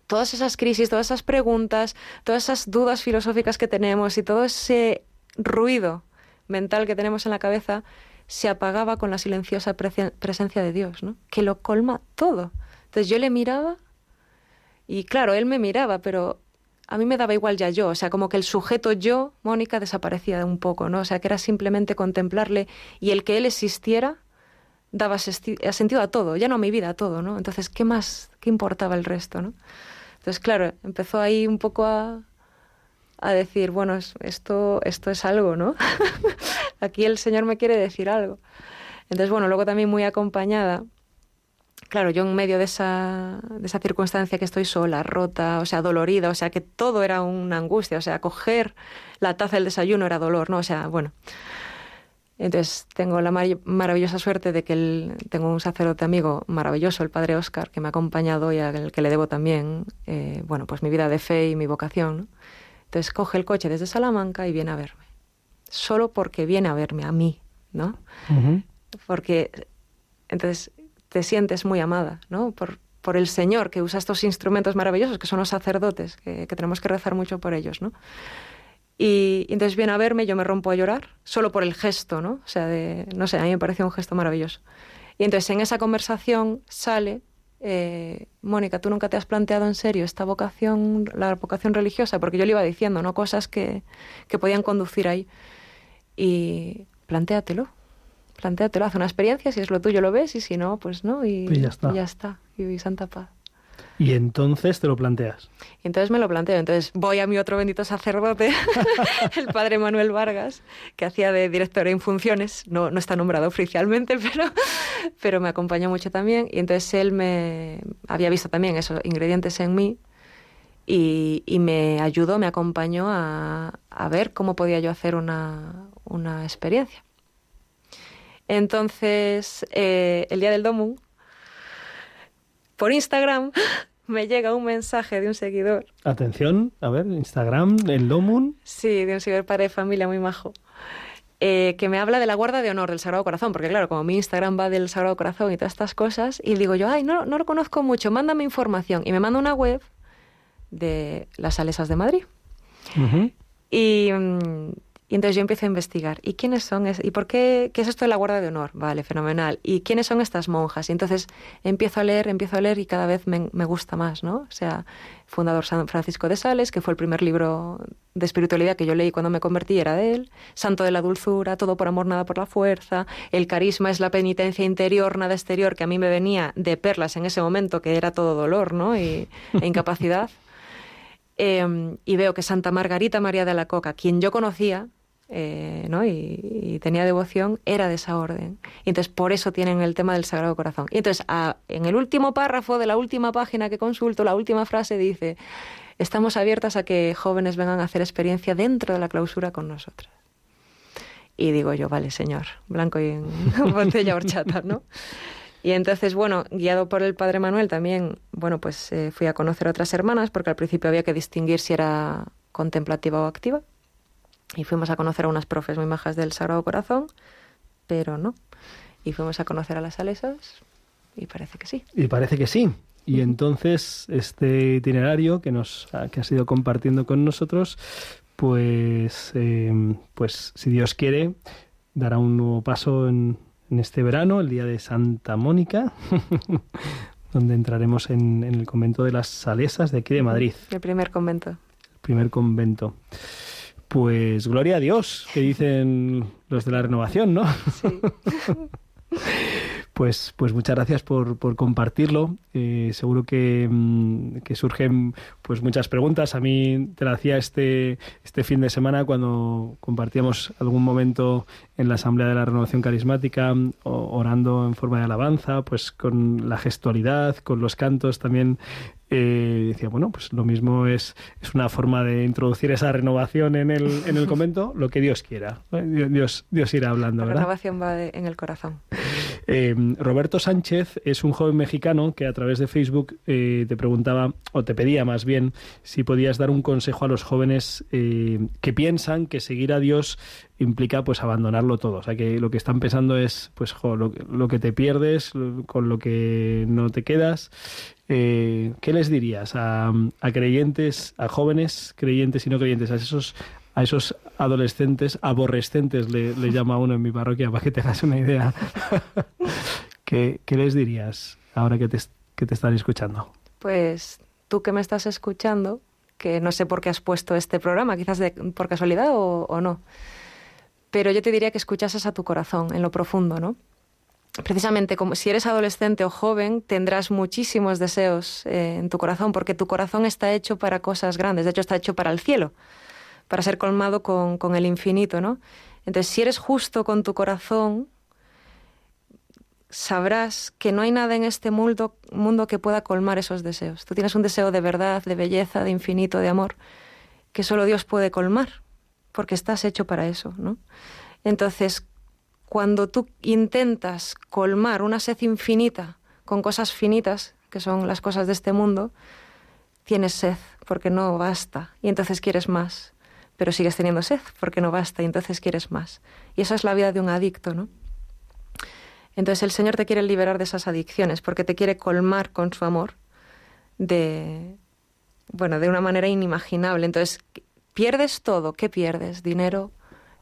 todas esas crisis, todas esas preguntas, todas esas dudas filosóficas que tenemos y todo ese ruido mental que tenemos en la cabeza se apagaba con la silenciosa presencia de Dios, ¿no? Que lo colma todo. Entonces yo le miraba y claro, él me miraba, pero a mí me daba igual ya yo, o sea, como que el sujeto yo, Mónica, desaparecía un poco, ¿no? O sea, que era simplemente contemplarle y el que él existiera daba eh, sentido a todo, ya no a mi vida, a todo, ¿no? Entonces, ¿qué más, qué importaba el resto, ¿no? Entonces, claro, empezó ahí un poco a, a decir, bueno, es- esto, esto es algo, ¿no? Aquí el Señor me quiere decir algo. Entonces, bueno, luego también muy acompañada, claro, yo en medio de esa, de esa circunstancia que estoy sola, rota, o sea, dolorida, o sea, que todo era una angustia, o sea, coger la taza del desayuno era dolor, ¿no? O sea, bueno. Entonces tengo la mar- maravillosa suerte de que el- tengo un sacerdote amigo maravilloso, el padre Oscar, que me ha acompañado y al que le debo también, eh, bueno, pues mi vida de fe y mi vocación. ¿no? Entonces coge el coche desde Salamanca y viene a verme, solo porque viene a verme a mí, ¿no? Porque entonces te sientes muy amada, ¿no? Por, por el Señor que usa estos instrumentos maravillosos que son los sacerdotes, que, que tenemos que rezar mucho por ellos, ¿no? Y, y entonces viene a verme, yo me rompo a llorar, solo por el gesto, ¿no? O sea, de, no sé, a mí me pareció un gesto maravilloso. Y entonces en esa conversación sale, eh, Mónica, ¿tú nunca te has planteado en serio esta vocación, la vocación religiosa? Porque yo le iba diciendo, ¿no? Cosas que, que podían conducir ahí. Y plantéatelo, plantéatelo, haz una experiencia, si es lo tuyo lo ves y si no, pues no, y, Y ya está. y ya está, y santa paz. Y entonces te lo planteas. Y entonces me lo planteo. Entonces voy a mi otro bendito sacerdote, el padre Manuel Vargas, que hacía de director en funciones. No, no está nombrado oficialmente, pero, pero me acompañó mucho también. Y entonces él me había visto también esos ingredientes en mí y, y me ayudó, me acompañó a, a ver cómo podía yo hacer una, una experiencia. Entonces, eh, el día del Domum, por Instagram, me llega un mensaje de un seguidor Atención, a ver, Instagram, el Domun. Sí, de un ciber padre de familia muy majo. eh, que me habla de la guarda de honor del Sagrado Corazón, porque claro, como mi Instagram va del Sagrado Corazón y todas estas cosas, y digo yo, ay, no, no lo conozco mucho, mándame información. Y me manda una web de las Salesas de Madrid. Y, mm, y entonces yo empiezo a investigar. ¿Y quiénes son? ¿Y por qué? ¿Qué es esto de la guarda de honor? Vale, fenomenal. ¿Y quiénes son estas monjas? Y entonces empiezo a leer, empiezo a leer y cada vez me, me gusta más, ¿no? O sea, fundador San Francisco de Sales, que fue el primer libro de espiritualidad que yo leí cuando me convertí, era de él. Santo de la dulzura, todo por amor, nada por la fuerza. El carisma es la penitencia interior, nada exterior, que a mí me venía de perlas en ese momento, que era todo dolor, ¿no? Y, e incapacidad. Eh, y veo que Santa Margarita María de la Coca, quien yo conocía eh, ¿no? y, tenía devoción, era de esa orden. Y entonces por eso tienen el tema del Sagrado Corazón. Y entonces a- en el último párrafo de la última página que consulto, la última frase dice, estamos abiertas a que jóvenes vengan a hacer experiencia dentro de la clausura con nosotras. Y digo yo, vale, señor, blanco y en botella horchata, ¿no? Y entonces, bueno, guiado por el padre Manuel también, bueno, pues eh, fui a conocer otras hermanas porque al principio había que distinguir si era contemplativa o activa. Y fuimos a conocer a unas profes muy majas del Sagrado Corazón, pero no. Y fuimos a conocer a las salesas y parece que sí. Y parece que sí. Y entonces este itinerario que nos ha- que has ido compartiendo con nosotros, pues, eh, pues si Dios quiere, dará un nuevo paso en, en este verano, el día de Santa Mónica, donde entraremos en, en el convento de las Salesas de aquí de Madrid, El primer convento. el primer convento. Pues gloria a Dios, que dicen los de la renovación, ¿no? Sí. Pues, pues muchas gracias por, por compartirlo. Eh, seguro que, mm, que surgen pues muchas preguntas. A mí te la hacía este, este fin de semana cuando compartíamos algún momento en la Asamblea de la Renovación Carismática, orando en forma de alabanza, pues con la gestualidad, con los cantos también. eh, decía, bueno, pues lo mismo es, es una forma de introducir esa renovación en el, en el convento, lo que Dios quiera. Dios, Dios irá hablando, La ¿verdad? renovación va de- en el corazón. Eh, Roberto Sánchez es un joven mexicano que a través de Facebook eh, te preguntaba, o te pedía más bien, si podías dar un consejo a los jóvenes eh, que piensan que seguir a Dios implica pues abandonarlo todo. O sea, que lo que están pensando es pues lo, que te pierdes, con lo que no te quedas. ¿Qué les dirías a, a creyentes, a jóvenes creyentes y no creyentes, a esos a esos adolescentes, aborrescentes, le, le llama uno en mi parroquia, para que te hagas una idea. ¿Qué, qué les dirías ahora que te, están escuchando? Pues tú que me estás escuchando, que no sé por qué has puesto este programa, quizás de- por casualidad o, o no, pero yo te diría que escuchases a tu corazón en lo profundo, ¿no? Precisamente como si eres adolescente o joven, tendrás muchísimos deseos eh, en tu corazón, porque tu corazón está hecho para cosas grandes, de hecho está hecho para el cielo, para ser colmado con, el infinito, ¿no? Entonces, si eres justo con tu corazón, sabrás que no hay nada en este mundo, mundo que pueda colmar esos deseos. Tú tienes un deseo de verdad, de belleza, de infinito, de amor, que solo Dios puede colmar, porque estás hecho para eso, ¿no? Entonces, cuando tú intentas colmar una sed infinita con cosas finitas, que son las cosas de este mundo, tienes sed porque no basta y entonces quieres más, pero sigues teniendo sed porque no basta y entonces quieres más. Y esa es la vida de un adicto, ¿no? Entonces el Señor te quiere liberar de esas adicciones porque te quiere colmar con su amor de bueno, de una manera inimaginable. Entonces, pierdes todo, ¿qué pierdes? Dinero,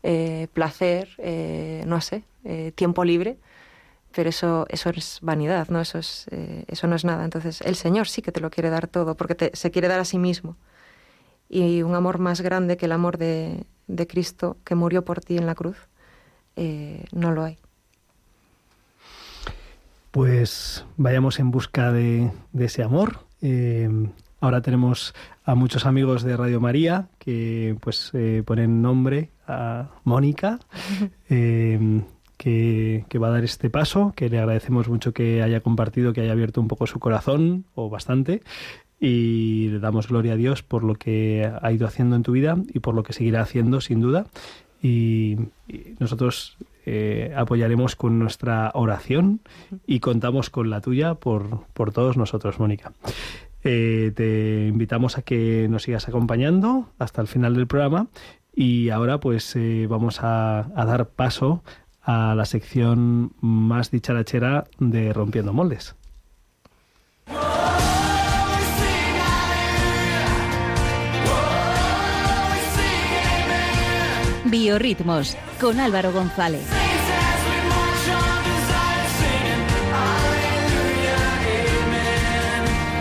eh, placer, eh, no sé, eh, tiempo libre, pero eso, eso es vanidad, ¿no? Eso, es, eso no es nada. Entonces, el Señor sí que te lo quiere dar todo, porque te- se quiere dar a sí mismo. Y un amor más grande que el amor de, de Cristo, que murió por ti en la cruz, eh, no lo hay. Pues vayamos en busca de, de ese amor. Eh, ahora tenemos a muchos amigos de Radio María que pues eh, ponen nombre a Mónica, que, que va a dar este paso, que le agradecemos mucho que haya compartido, que haya abierto un poco su corazón, o bastante, y le damos gloria a Dios por lo que ha ido haciendo en tu vida y por lo que seguirá haciendo, sin duda. Y, nosotros eh, apoyaremos con nuestra oración y contamos con la tuya por, por todos nosotros, Mónica. Eh, te invitamos a que nos sigas acompañando hasta el final del programa y ahora pues eh, vamos a, a dar paso a la sección más dicharachera de Rompiendo Moldes. Biorritmos con Álvaro González.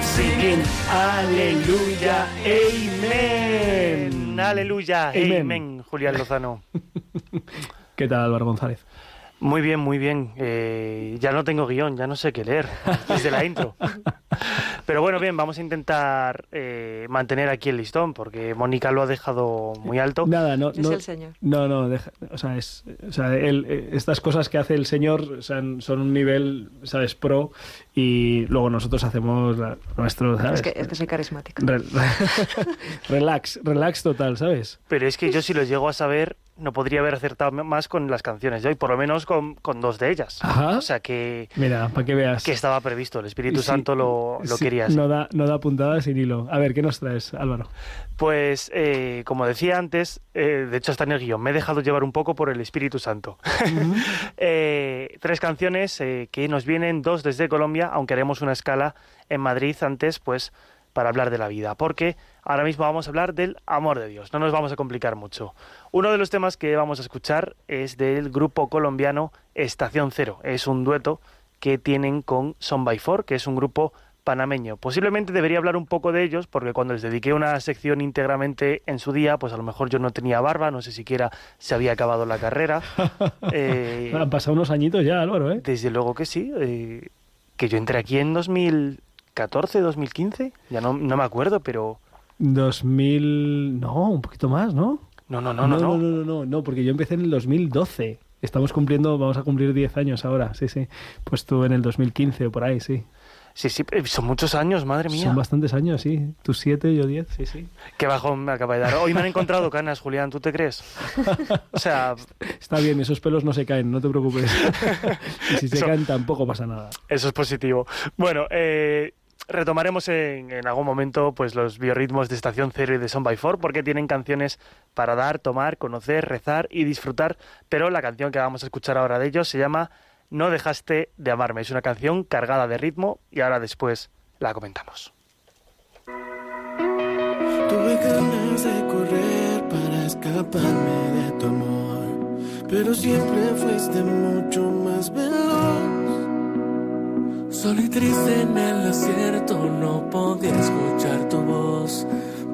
Singing Aleluya, Amen. Aleluya, Amen. amén, Julián Lozano. ¿Qué tal Álvaro González? Muy bien, muy bien. Eh, ya no tengo guion, ya no sé qué leer desde la intro. Pero bueno, bien, vamos a intentar eh, mantener aquí el listón porque Mónica lo ha dejado muy alto. Nada, no, Es no, el Señor. no, no, deja- o sea, es, o sea, él, eh, estas cosas que hace el señor o sea, son un nivel, sabes, pro y luego nosotros hacemos la- nuestro, ¿sabes? Es que, es que soy carismática. Re- relax, relax total, ¿sabes? Pero es que yo si lo llego a saber, no podría haber acertado más con las canciones de hoy, por lo menos con, con dos de ellas. Ajá. O sea que, Mira, para que veas. que estaba previsto, el Espíritu Sí, Santo lo, lo sí, quería así. No da, no da puntada sin hilo. A ver, ¿qué nos traes, Álvaro? Pues, eh, como decía antes, eh, de hecho está en el guion, me he dejado llevar un poco por el Espíritu Santo. Eh, tres canciones eh, que nos vienen, dos desde Colombia, aunque haremos una escala en Madrid antes, pues para hablar de la vida, porque ahora mismo vamos a hablar del amor de Dios, no nos vamos a complicar mucho. Uno de los temas que vamos a escuchar es del grupo colombiano Estación Cero, es un dueto que tienen con Son by Four, que es un grupo panameño. Posiblemente debería hablar un poco de ellos, porque cuando les dediqué una sección íntegramente en su día, pues a lo mejor yo no tenía barba, no sé siquiera se había acabado la carrera. Eh, Han pasado unos añitos ya, Álvaro, ¿eh? desde luego que sí. eh, que yo entré aquí en 2014, 2015, ya no, no me acuerdo, pero... 2000... No, un poquito más, ¿no? No, no, no, no, no. no, no, no, no, porque yo empecé en el 2012. Estamos cumpliendo, vamos a cumplir 10 años ahora, sí, sí. Pues tú en el 2015 o por ahí, sí. Sí, sí, son muchos años, madre mía. Son bastantes años, sí. Tú 7, yo 10, sí, sí. Qué bajón me acaba de dar. Hoy me han encontrado canas, Julián, ¿tú te crees? O sea, Está bien, esos pelos no se caen, no te preocupes. y si se Eso- caen tampoco pasa nada. Eso es positivo. Bueno, eh, retomaremos en, en algún momento pues los biorritmos de Estación Cero y de Son by Four porque tienen canciones para dar, tomar, conocer, rezar y disfrutar. Pero la canción que vamos a escuchar ahora de ellos se llama No dejaste de amarme. Es una canción cargada de ritmo y ahora después la comentamos. Tuve ganas de correr para escaparme de tu amor, pero siempre fuiste mucho más veloz. Solo y triste en el desierto no podía escuchar tu voz,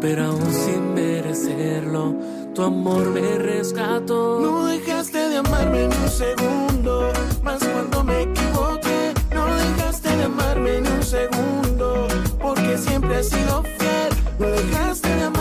pero aún sin merecerlo, tu amor me rescató. No dejaste de amarme ni un segundo, más cuando me equivoqué. No dejaste de amarme ni un segundo, porque siempre has sido fiel. No dejaste de amarme,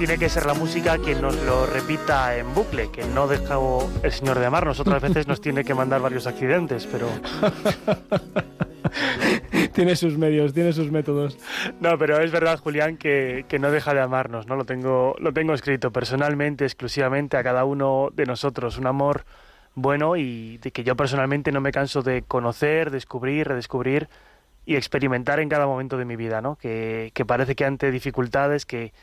tiene que ser la música quien nos lo repita en bucle, que no deja el Señor de amarnos. Otras veces nos tiene que mandar varios accidentes, pero... tiene sus medios, tiene sus métodos. No, pero es verdad, Julián, que, que no deja de amarnos, ¿no? Lo tengo, lo tengo escrito personalmente, exclusivamente a cada uno de nosotros. Un amor bueno y de que yo personalmente no me canso de conocer, descubrir, redescubrir y experimentar en cada momento de mi vida, ¿no? Que, que parece que ante dificultades, que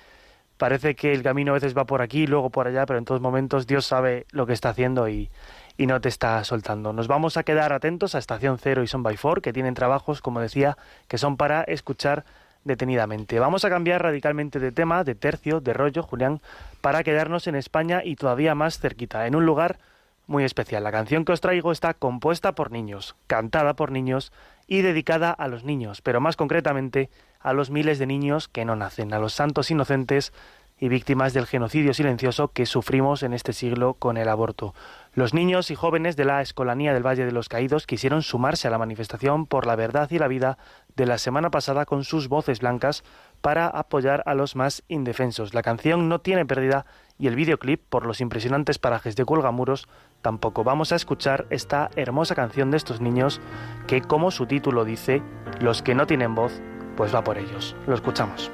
parece que el camino a veces va por aquí, luego por allá, pero en todos momentos Dios sabe lo que está haciendo y, y no te está soltando. Nos vamos a quedar atentos a Estación Cero y Son by Four, que tienen trabajos, como decía, que son para escuchar detenidamente. Vamos a cambiar radicalmente de tema, de tercio, de rollo, Julián, para quedarnos en España y todavía más cerquita, en un lugar muy especial. La canción que os traigo está compuesta por niños, cantada por niños y dedicada a los niños, pero más concretamente a los miles de niños que no nacen, a los santos inocentes y víctimas del genocidio silencioso que sufrimos en este siglo con el aborto. Los niños y jóvenes de la Escolanía del Valle de los Caídos quisieron sumarse a la manifestación por la verdad y la vida de la semana pasada con sus voces blancas para apoyar a los más indefensos. La canción no tiene pérdida y el videoclip, por los impresionantes parajes de Cuelgamuros, tampoco. Vamos a escuchar esta hermosa canción de estos niños que, como su título dice, los que no tienen voz, pues va por ellos. Lo escuchamos.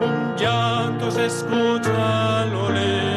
Un llanto se escucha a lo lejos,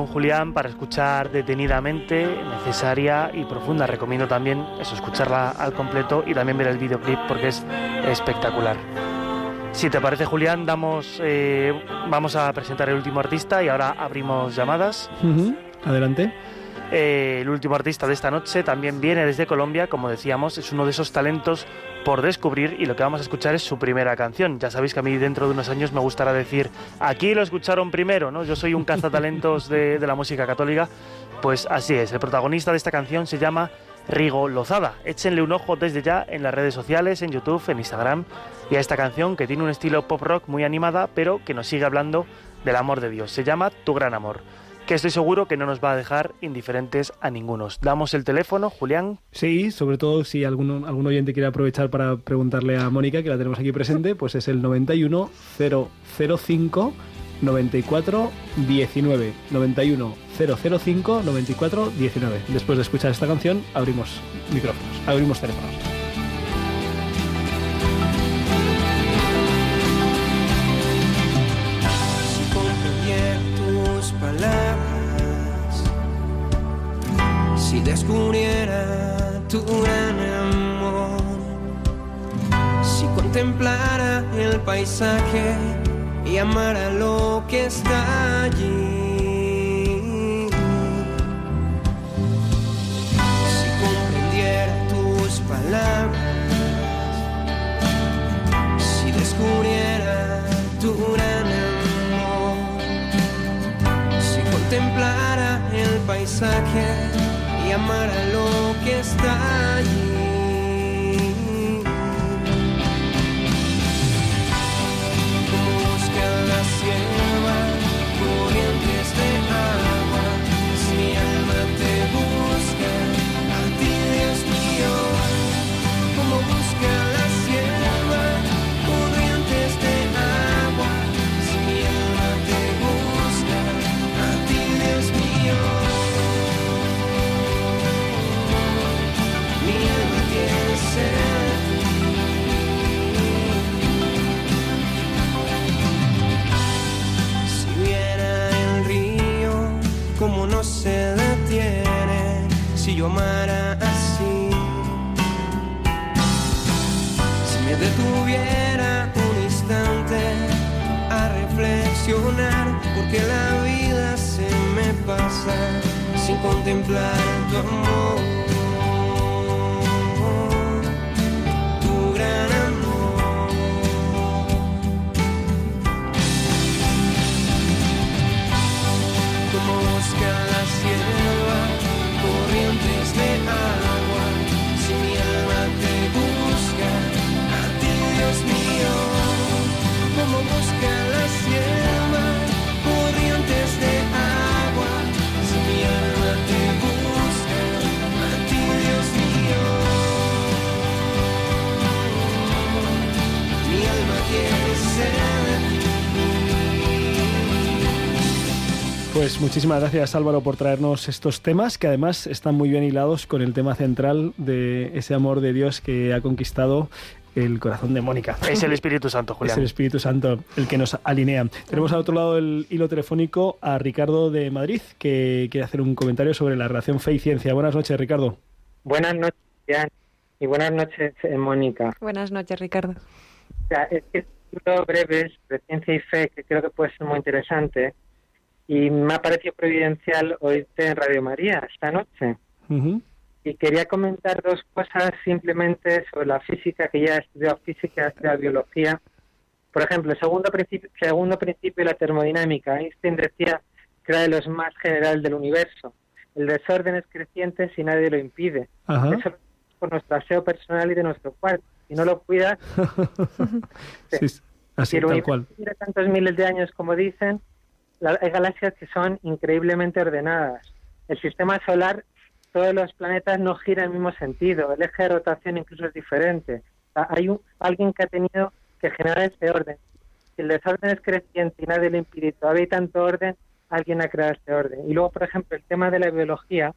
canción, Julián, para escuchar detenidamente, necesaria y profunda. Recomiendo también eso, escucharla al completo y también ver el videoclip porque es espectacular. Si te parece, Julián, damos, eh, vamos a presentar el último artista y ahora abrimos llamadas. Adelante. Eh, el último artista de esta noche también viene desde Colombia, como decíamos, es uno de esos talentos por descubrir y lo que vamos a escuchar es su primera canción. Ya sabéis que a mí dentro de unos años me gustará decir, aquí lo escucharon primero, ¿no? Yo soy un cazatalentos de, de la música católica, pues así es, el protagonista de esta canción se llama Rigo Lozada. Échenle un ojo desde ya en las redes sociales, en YouTube, en Instagram y a esta canción que tiene un estilo pop rock muy animada, pero que nos sigue hablando del amor de Dios. Se llama Tu Gran Amor que estoy seguro que no nos va a dejar indiferentes a ninguno. Damos el teléfono, Julián. Sí, sobre todo si algún, algún oyente quiere aprovechar para preguntarle a Mónica, que la tenemos aquí presente, pues es el 91 005 94 19. 91 005 94 19. Después de escuchar esta canción, abrimos micrófonos, abrimos teléfonos. Si descubriera tu gran amor, si contemplara el paisaje y amara lo que está allí. Si comprendiera tus palabras, si descubriera tu gran amor, si contemplara el paisaje y amara lo que está allí. Busca la amara así. Si me detuviera un instante a reflexionar, porque la vida se me pasa sin contemplar tu amor. me Pues muchísimas gracias Álvaro por traernos estos temas que además están muy bien hilados con el tema central de ese amor de Dios que ha conquistado el corazón de Mónica. Es el Espíritu Santo, Es Julián. el Espíritu Santo el que nos alinea. Tenemos al otro lado del hilo telefónico a Ricardo de Madrid, que quiere hacer un comentario sobre la relación fe y ciencia. Buenas noches, Ricardo. Buenas noches, Jan, y buenas noches, eh, Mónica. Buenas noches, Ricardo. O sea, es que es un libro breve de ciencia y fe que creo que puede ser muy interesante y me ha parecido providencial oírte en Radio María esta noche. Ujú. Y quería comentar dos cosas simplemente sobre la física, que ya he estudiado física, he estudiado biología. Por ejemplo, el segundo principio, segundo principio de la termodinámica. Einstein decía que era de los más general del universo. El desorden es creciente si nadie lo impide. Ajá. Eso por nuestro aseo personal y de nuestro cuarto. Si no lo cuidas, Sí, es así, tal cual. tantos miles de años como dicen, la- hay galaxias que son increíblemente ordenadas. El sistema solar, todos los planetas no giran en el mismo sentido. El eje de rotación incluso es diferente. Sea, hay alguien que ha tenido que generar este orden. Si el desorden es creciente y nadie lo impide, todavía hay tanto orden, alguien ha creado este orden. Y luego, por ejemplo, el tema de la biología,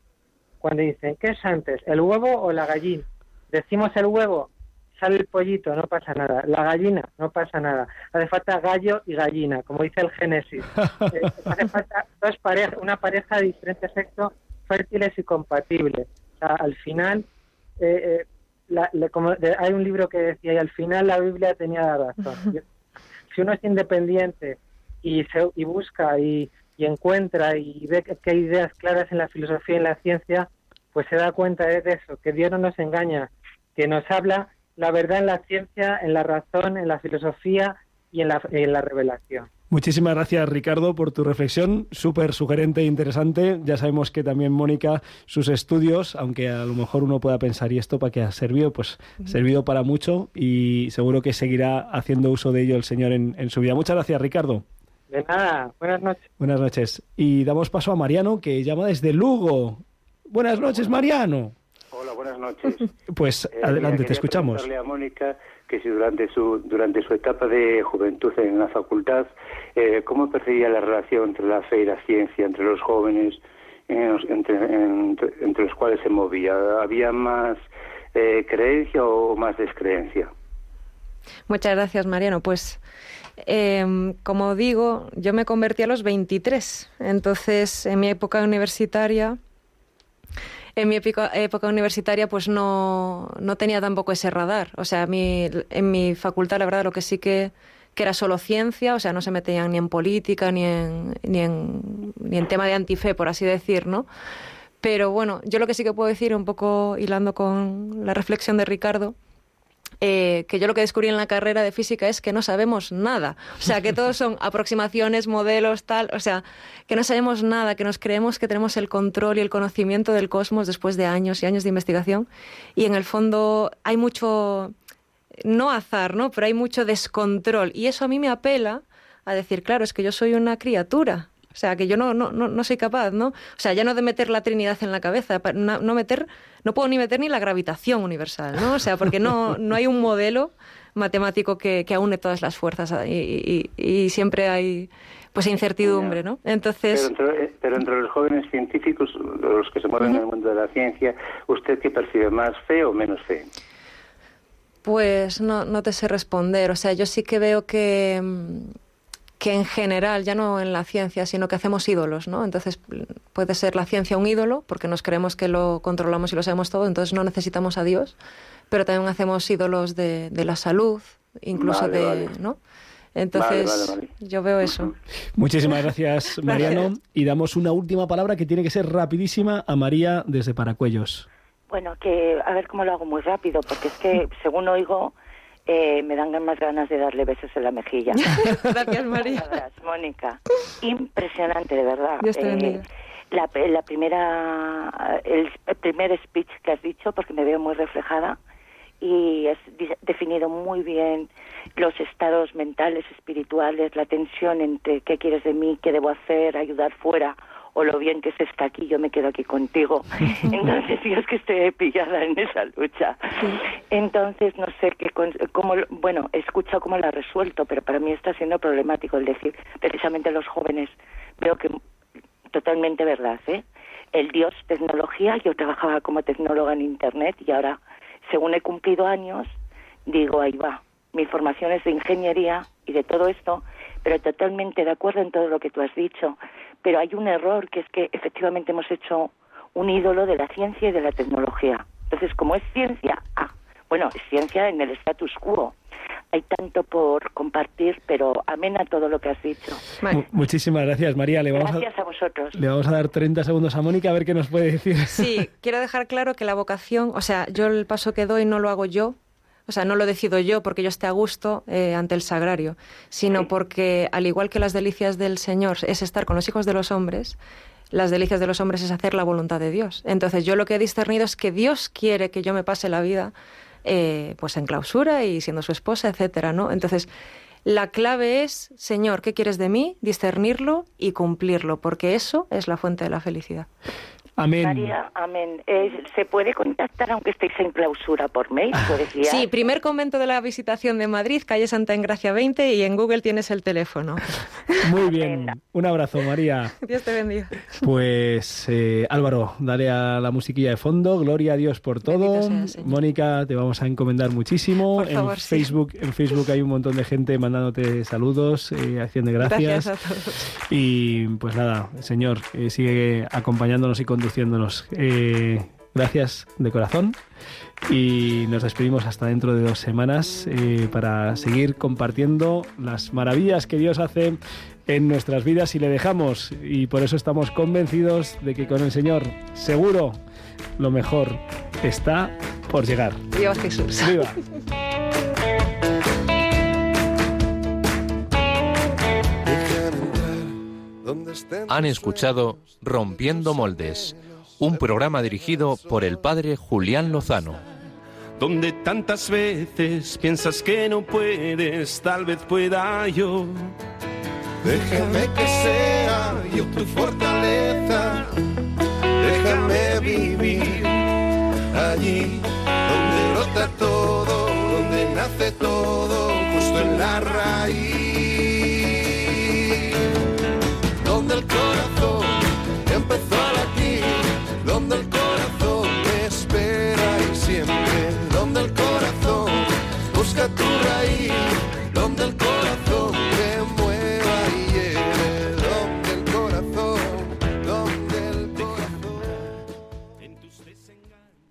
cuando dicen, ¿qué es antes, el huevo o la gallina? Decimos el huevo, sale el pollito, no pasa nada. La gallina, no pasa nada. Hace falta gallo y gallina, como dice el Génesis. Eh, hace falta dos parejas, una pareja de diferente sexo, fértiles y compatibles. O sea, al final, eh, eh, la- le- como de- hay un libro que decía, y al final la Biblia tenía la razón. si uno es independiente y, se, y busca y, y encuentra y ve que que hay ideas claras en la filosofía y en la ciencia, pues se da cuenta de eso, que Dios no nos engaña, que nos habla la verdad en la ciencia, en la razón, en la filosofía y en la, en la revelación. Muchísimas gracias, Ricardo, por tu reflexión. Súper sugerente e interesante. Ya sabemos que también Mónica, sus estudios, aunque a lo mejor uno pueda pensar, ¿y esto para qué ha servido? Pues ha servido para mucho y seguro que seguirá haciendo uso de ello el Señor en, en su vida. Muchas gracias, Ricardo. De nada, buenas noches. Buenas noches. Y damos paso a Mariano, que llama desde Lugo. Buenas noches, Mariano. Hola, buenas noches. Pues Eh, adelante, te escuchamos. preguntarle a Mónica que si durante su durante su etapa de juventud en la facultad, eh, ¿cómo percibía la relación entre la fe y la ciencia, entre los jóvenes, en los- entre, entre, entre los cuales se movía? ¿Había más eh, creencia o más descreencia? Muchas gracias, Mariano. Pues, eh, como digo, yo me convertí a los 23. Entonces, en mi época universitaria, en mi época, época universitaria, pues no, no tenía tampoco ese radar. O sea, mí, en mi facultad, la verdad, lo que sí que, que era solo ciencia, o sea, no se metían ni en política, ni en, ni en, ni en tema de antife, por así decir, ¿no? Pero bueno, yo lo que sí que puedo decir, un poco hilando con la reflexión de Ricardo, eh, que yo lo que descubrí en la carrera de física es que no sabemos nada. O sea, que todos son aproximaciones, modelos, tal. O sea, que no sabemos nada, que nos creemos que tenemos el control y el conocimiento del cosmos después de años y años de investigación. Y en el fondo hay mucho, no azar, ¿no? Pero hay mucho descontrol. Y eso a mí me apela a decir, claro, es que yo soy una criatura. O sea, que yo no, no, no, no soy capaz, ¿no? O sea, ya no de meter la Trinidad en la cabeza, no, no meter, no puedo ni meter ni la gravitación universal, ¿no? O sea, porque no, no hay un modelo matemático que, que aúne todas las fuerzas y, y- y siempre hay pues incertidumbre, ¿no? Pero Entonces, entre, eh, pero entre los jóvenes científicos, los que se mueven en el mundo de la ciencia, ¿usted qué percibe? ¿Más fe o menos fe? Pues no, no te sé responder. O sea, yo sí que veo que, mm, que en general, ya no en la ciencia, sino que hacemos ídolos, ¿no? Entonces puede ser la ciencia un ídolo, porque nos creemos que lo controlamos y lo sabemos todo, entonces no necesitamos a Dios, pero también hacemos ídolos de, de la salud, incluso Vale, de, vale. ¿no? Entonces, Vale, vale, yo veo eso. Muchísimas gracias, Mariano. Y damos una última palabra que tiene que ser rapidísima a María desde Paracuellos. Bueno, que a ver cómo lo hago muy rápido, porque es que según oigo, eh, me dan más ganas de darle besos en la mejilla. Gracias, María. Palabras, Mónica. Impresionante, de verdad. Dios te Eh, la, la primera, el, el primer speech que has dicho, porque me veo muy reflejada, y has definido muy bien los estados mentales, espirituales, la tensión entre qué quieres de mí, qué debo hacer, ayudar fuera, o lo bien que se está aquí, yo me quedo aquí contigo. Entonces, yo es que estoy pillada en esa lucha. Entonces, no sé qué, cómo, bueno, he escuchado cómo lo ha resuelto, pero para mí está siendo problemático el decir, precisamente los jóvenes, veo que totalmente verdad, ¿eh? El Dios tecnología, yo trabajaba como tecnóloga en Internet y ahora, según he cumplido años, digo, ahí va, mi formación es de ingeniería y de todo esto, pero totalmente de acuerdo en todo lo que tú has dicho. Pero hay un error, que es que efectivamente hemos hecho un ídolo de la ciencia y de la tecnología. Entonces, como es ciencia, ah, bueno, es ciencia en el status quo. Hay tanto por compartir, pero amén a todo lo que has dicho. Mu- Muchísimas gracias, María. Le vamos, a, Gracias a vosotros. le vamos a dar 30 segundos a Mónica a ver qué nos puede decir. Sí, quiero dejar claro que la vocación, o sea, yo el paso que doy no lo hago yo, o sea, no lo decido yo porque yo esté a gusto eh, ante el sagrario, sino porque, al igual que las delicias del Señor es estar con los hijos de los hombres, las delicias de los hombres es hacer la voluntad de Dios. Entonces, yo lo que he discernido es que Dios quiere que yo me pase la vida eh, pues en clausura y siendo su esposa, etcétera, ¿no? Entonces, la clave es, Señor, ¿qué quieres de mí? Discernirlo y cumplirlo, porque eso es la fuente de la felicidad. Amén. María, amén. Eh, ¿Se puede contactar aunque estéis en clausura por mail? ¿Puedes guiar? Sí, primer convento de la visitación de Madrid, calle Santa Engracia 20 y en Google tienes el teléfono. Muy bien. Un abrazo, María. Dios te bendiga. Pues eh, Álvaro, dale a la musiquilla de fondo. Gloria a Dios por todo. Mónica, te vamos a encomendar muchísimo. Por favor, en sí. Facebook, en Facebook hay un montón de gente mandándote saludos, eh, acción de gracias. Gracias a todos. Y pues nada, Señor, eh, sigue acompañándonos y conduciéndonos. Eh, gracias de corazón. Y nos despedimos hasta dentro de dos semanas eh, para seguir compartiendo las maravillas que Dios hace en nuestras vidas y le dejamos. Y por eso estamos convencidos de que con el Señor, seguro, lo mejor está por llegar. Viva Jesús. ¡Viva! Han escuchado Rompiendo Moldes, un programa dirigido por el padre Julián Lozano. donde tantas veces piensas que no puedes, tal vez pueda yo. Déjame que sea yo tu fortaleza. Déjame vivir allí donde brota todo, donde nace todo, justo en la raíz. Corazón empezó donde el corazón me espera y siempre, donde el corazón busca tu raíz, donde el corazón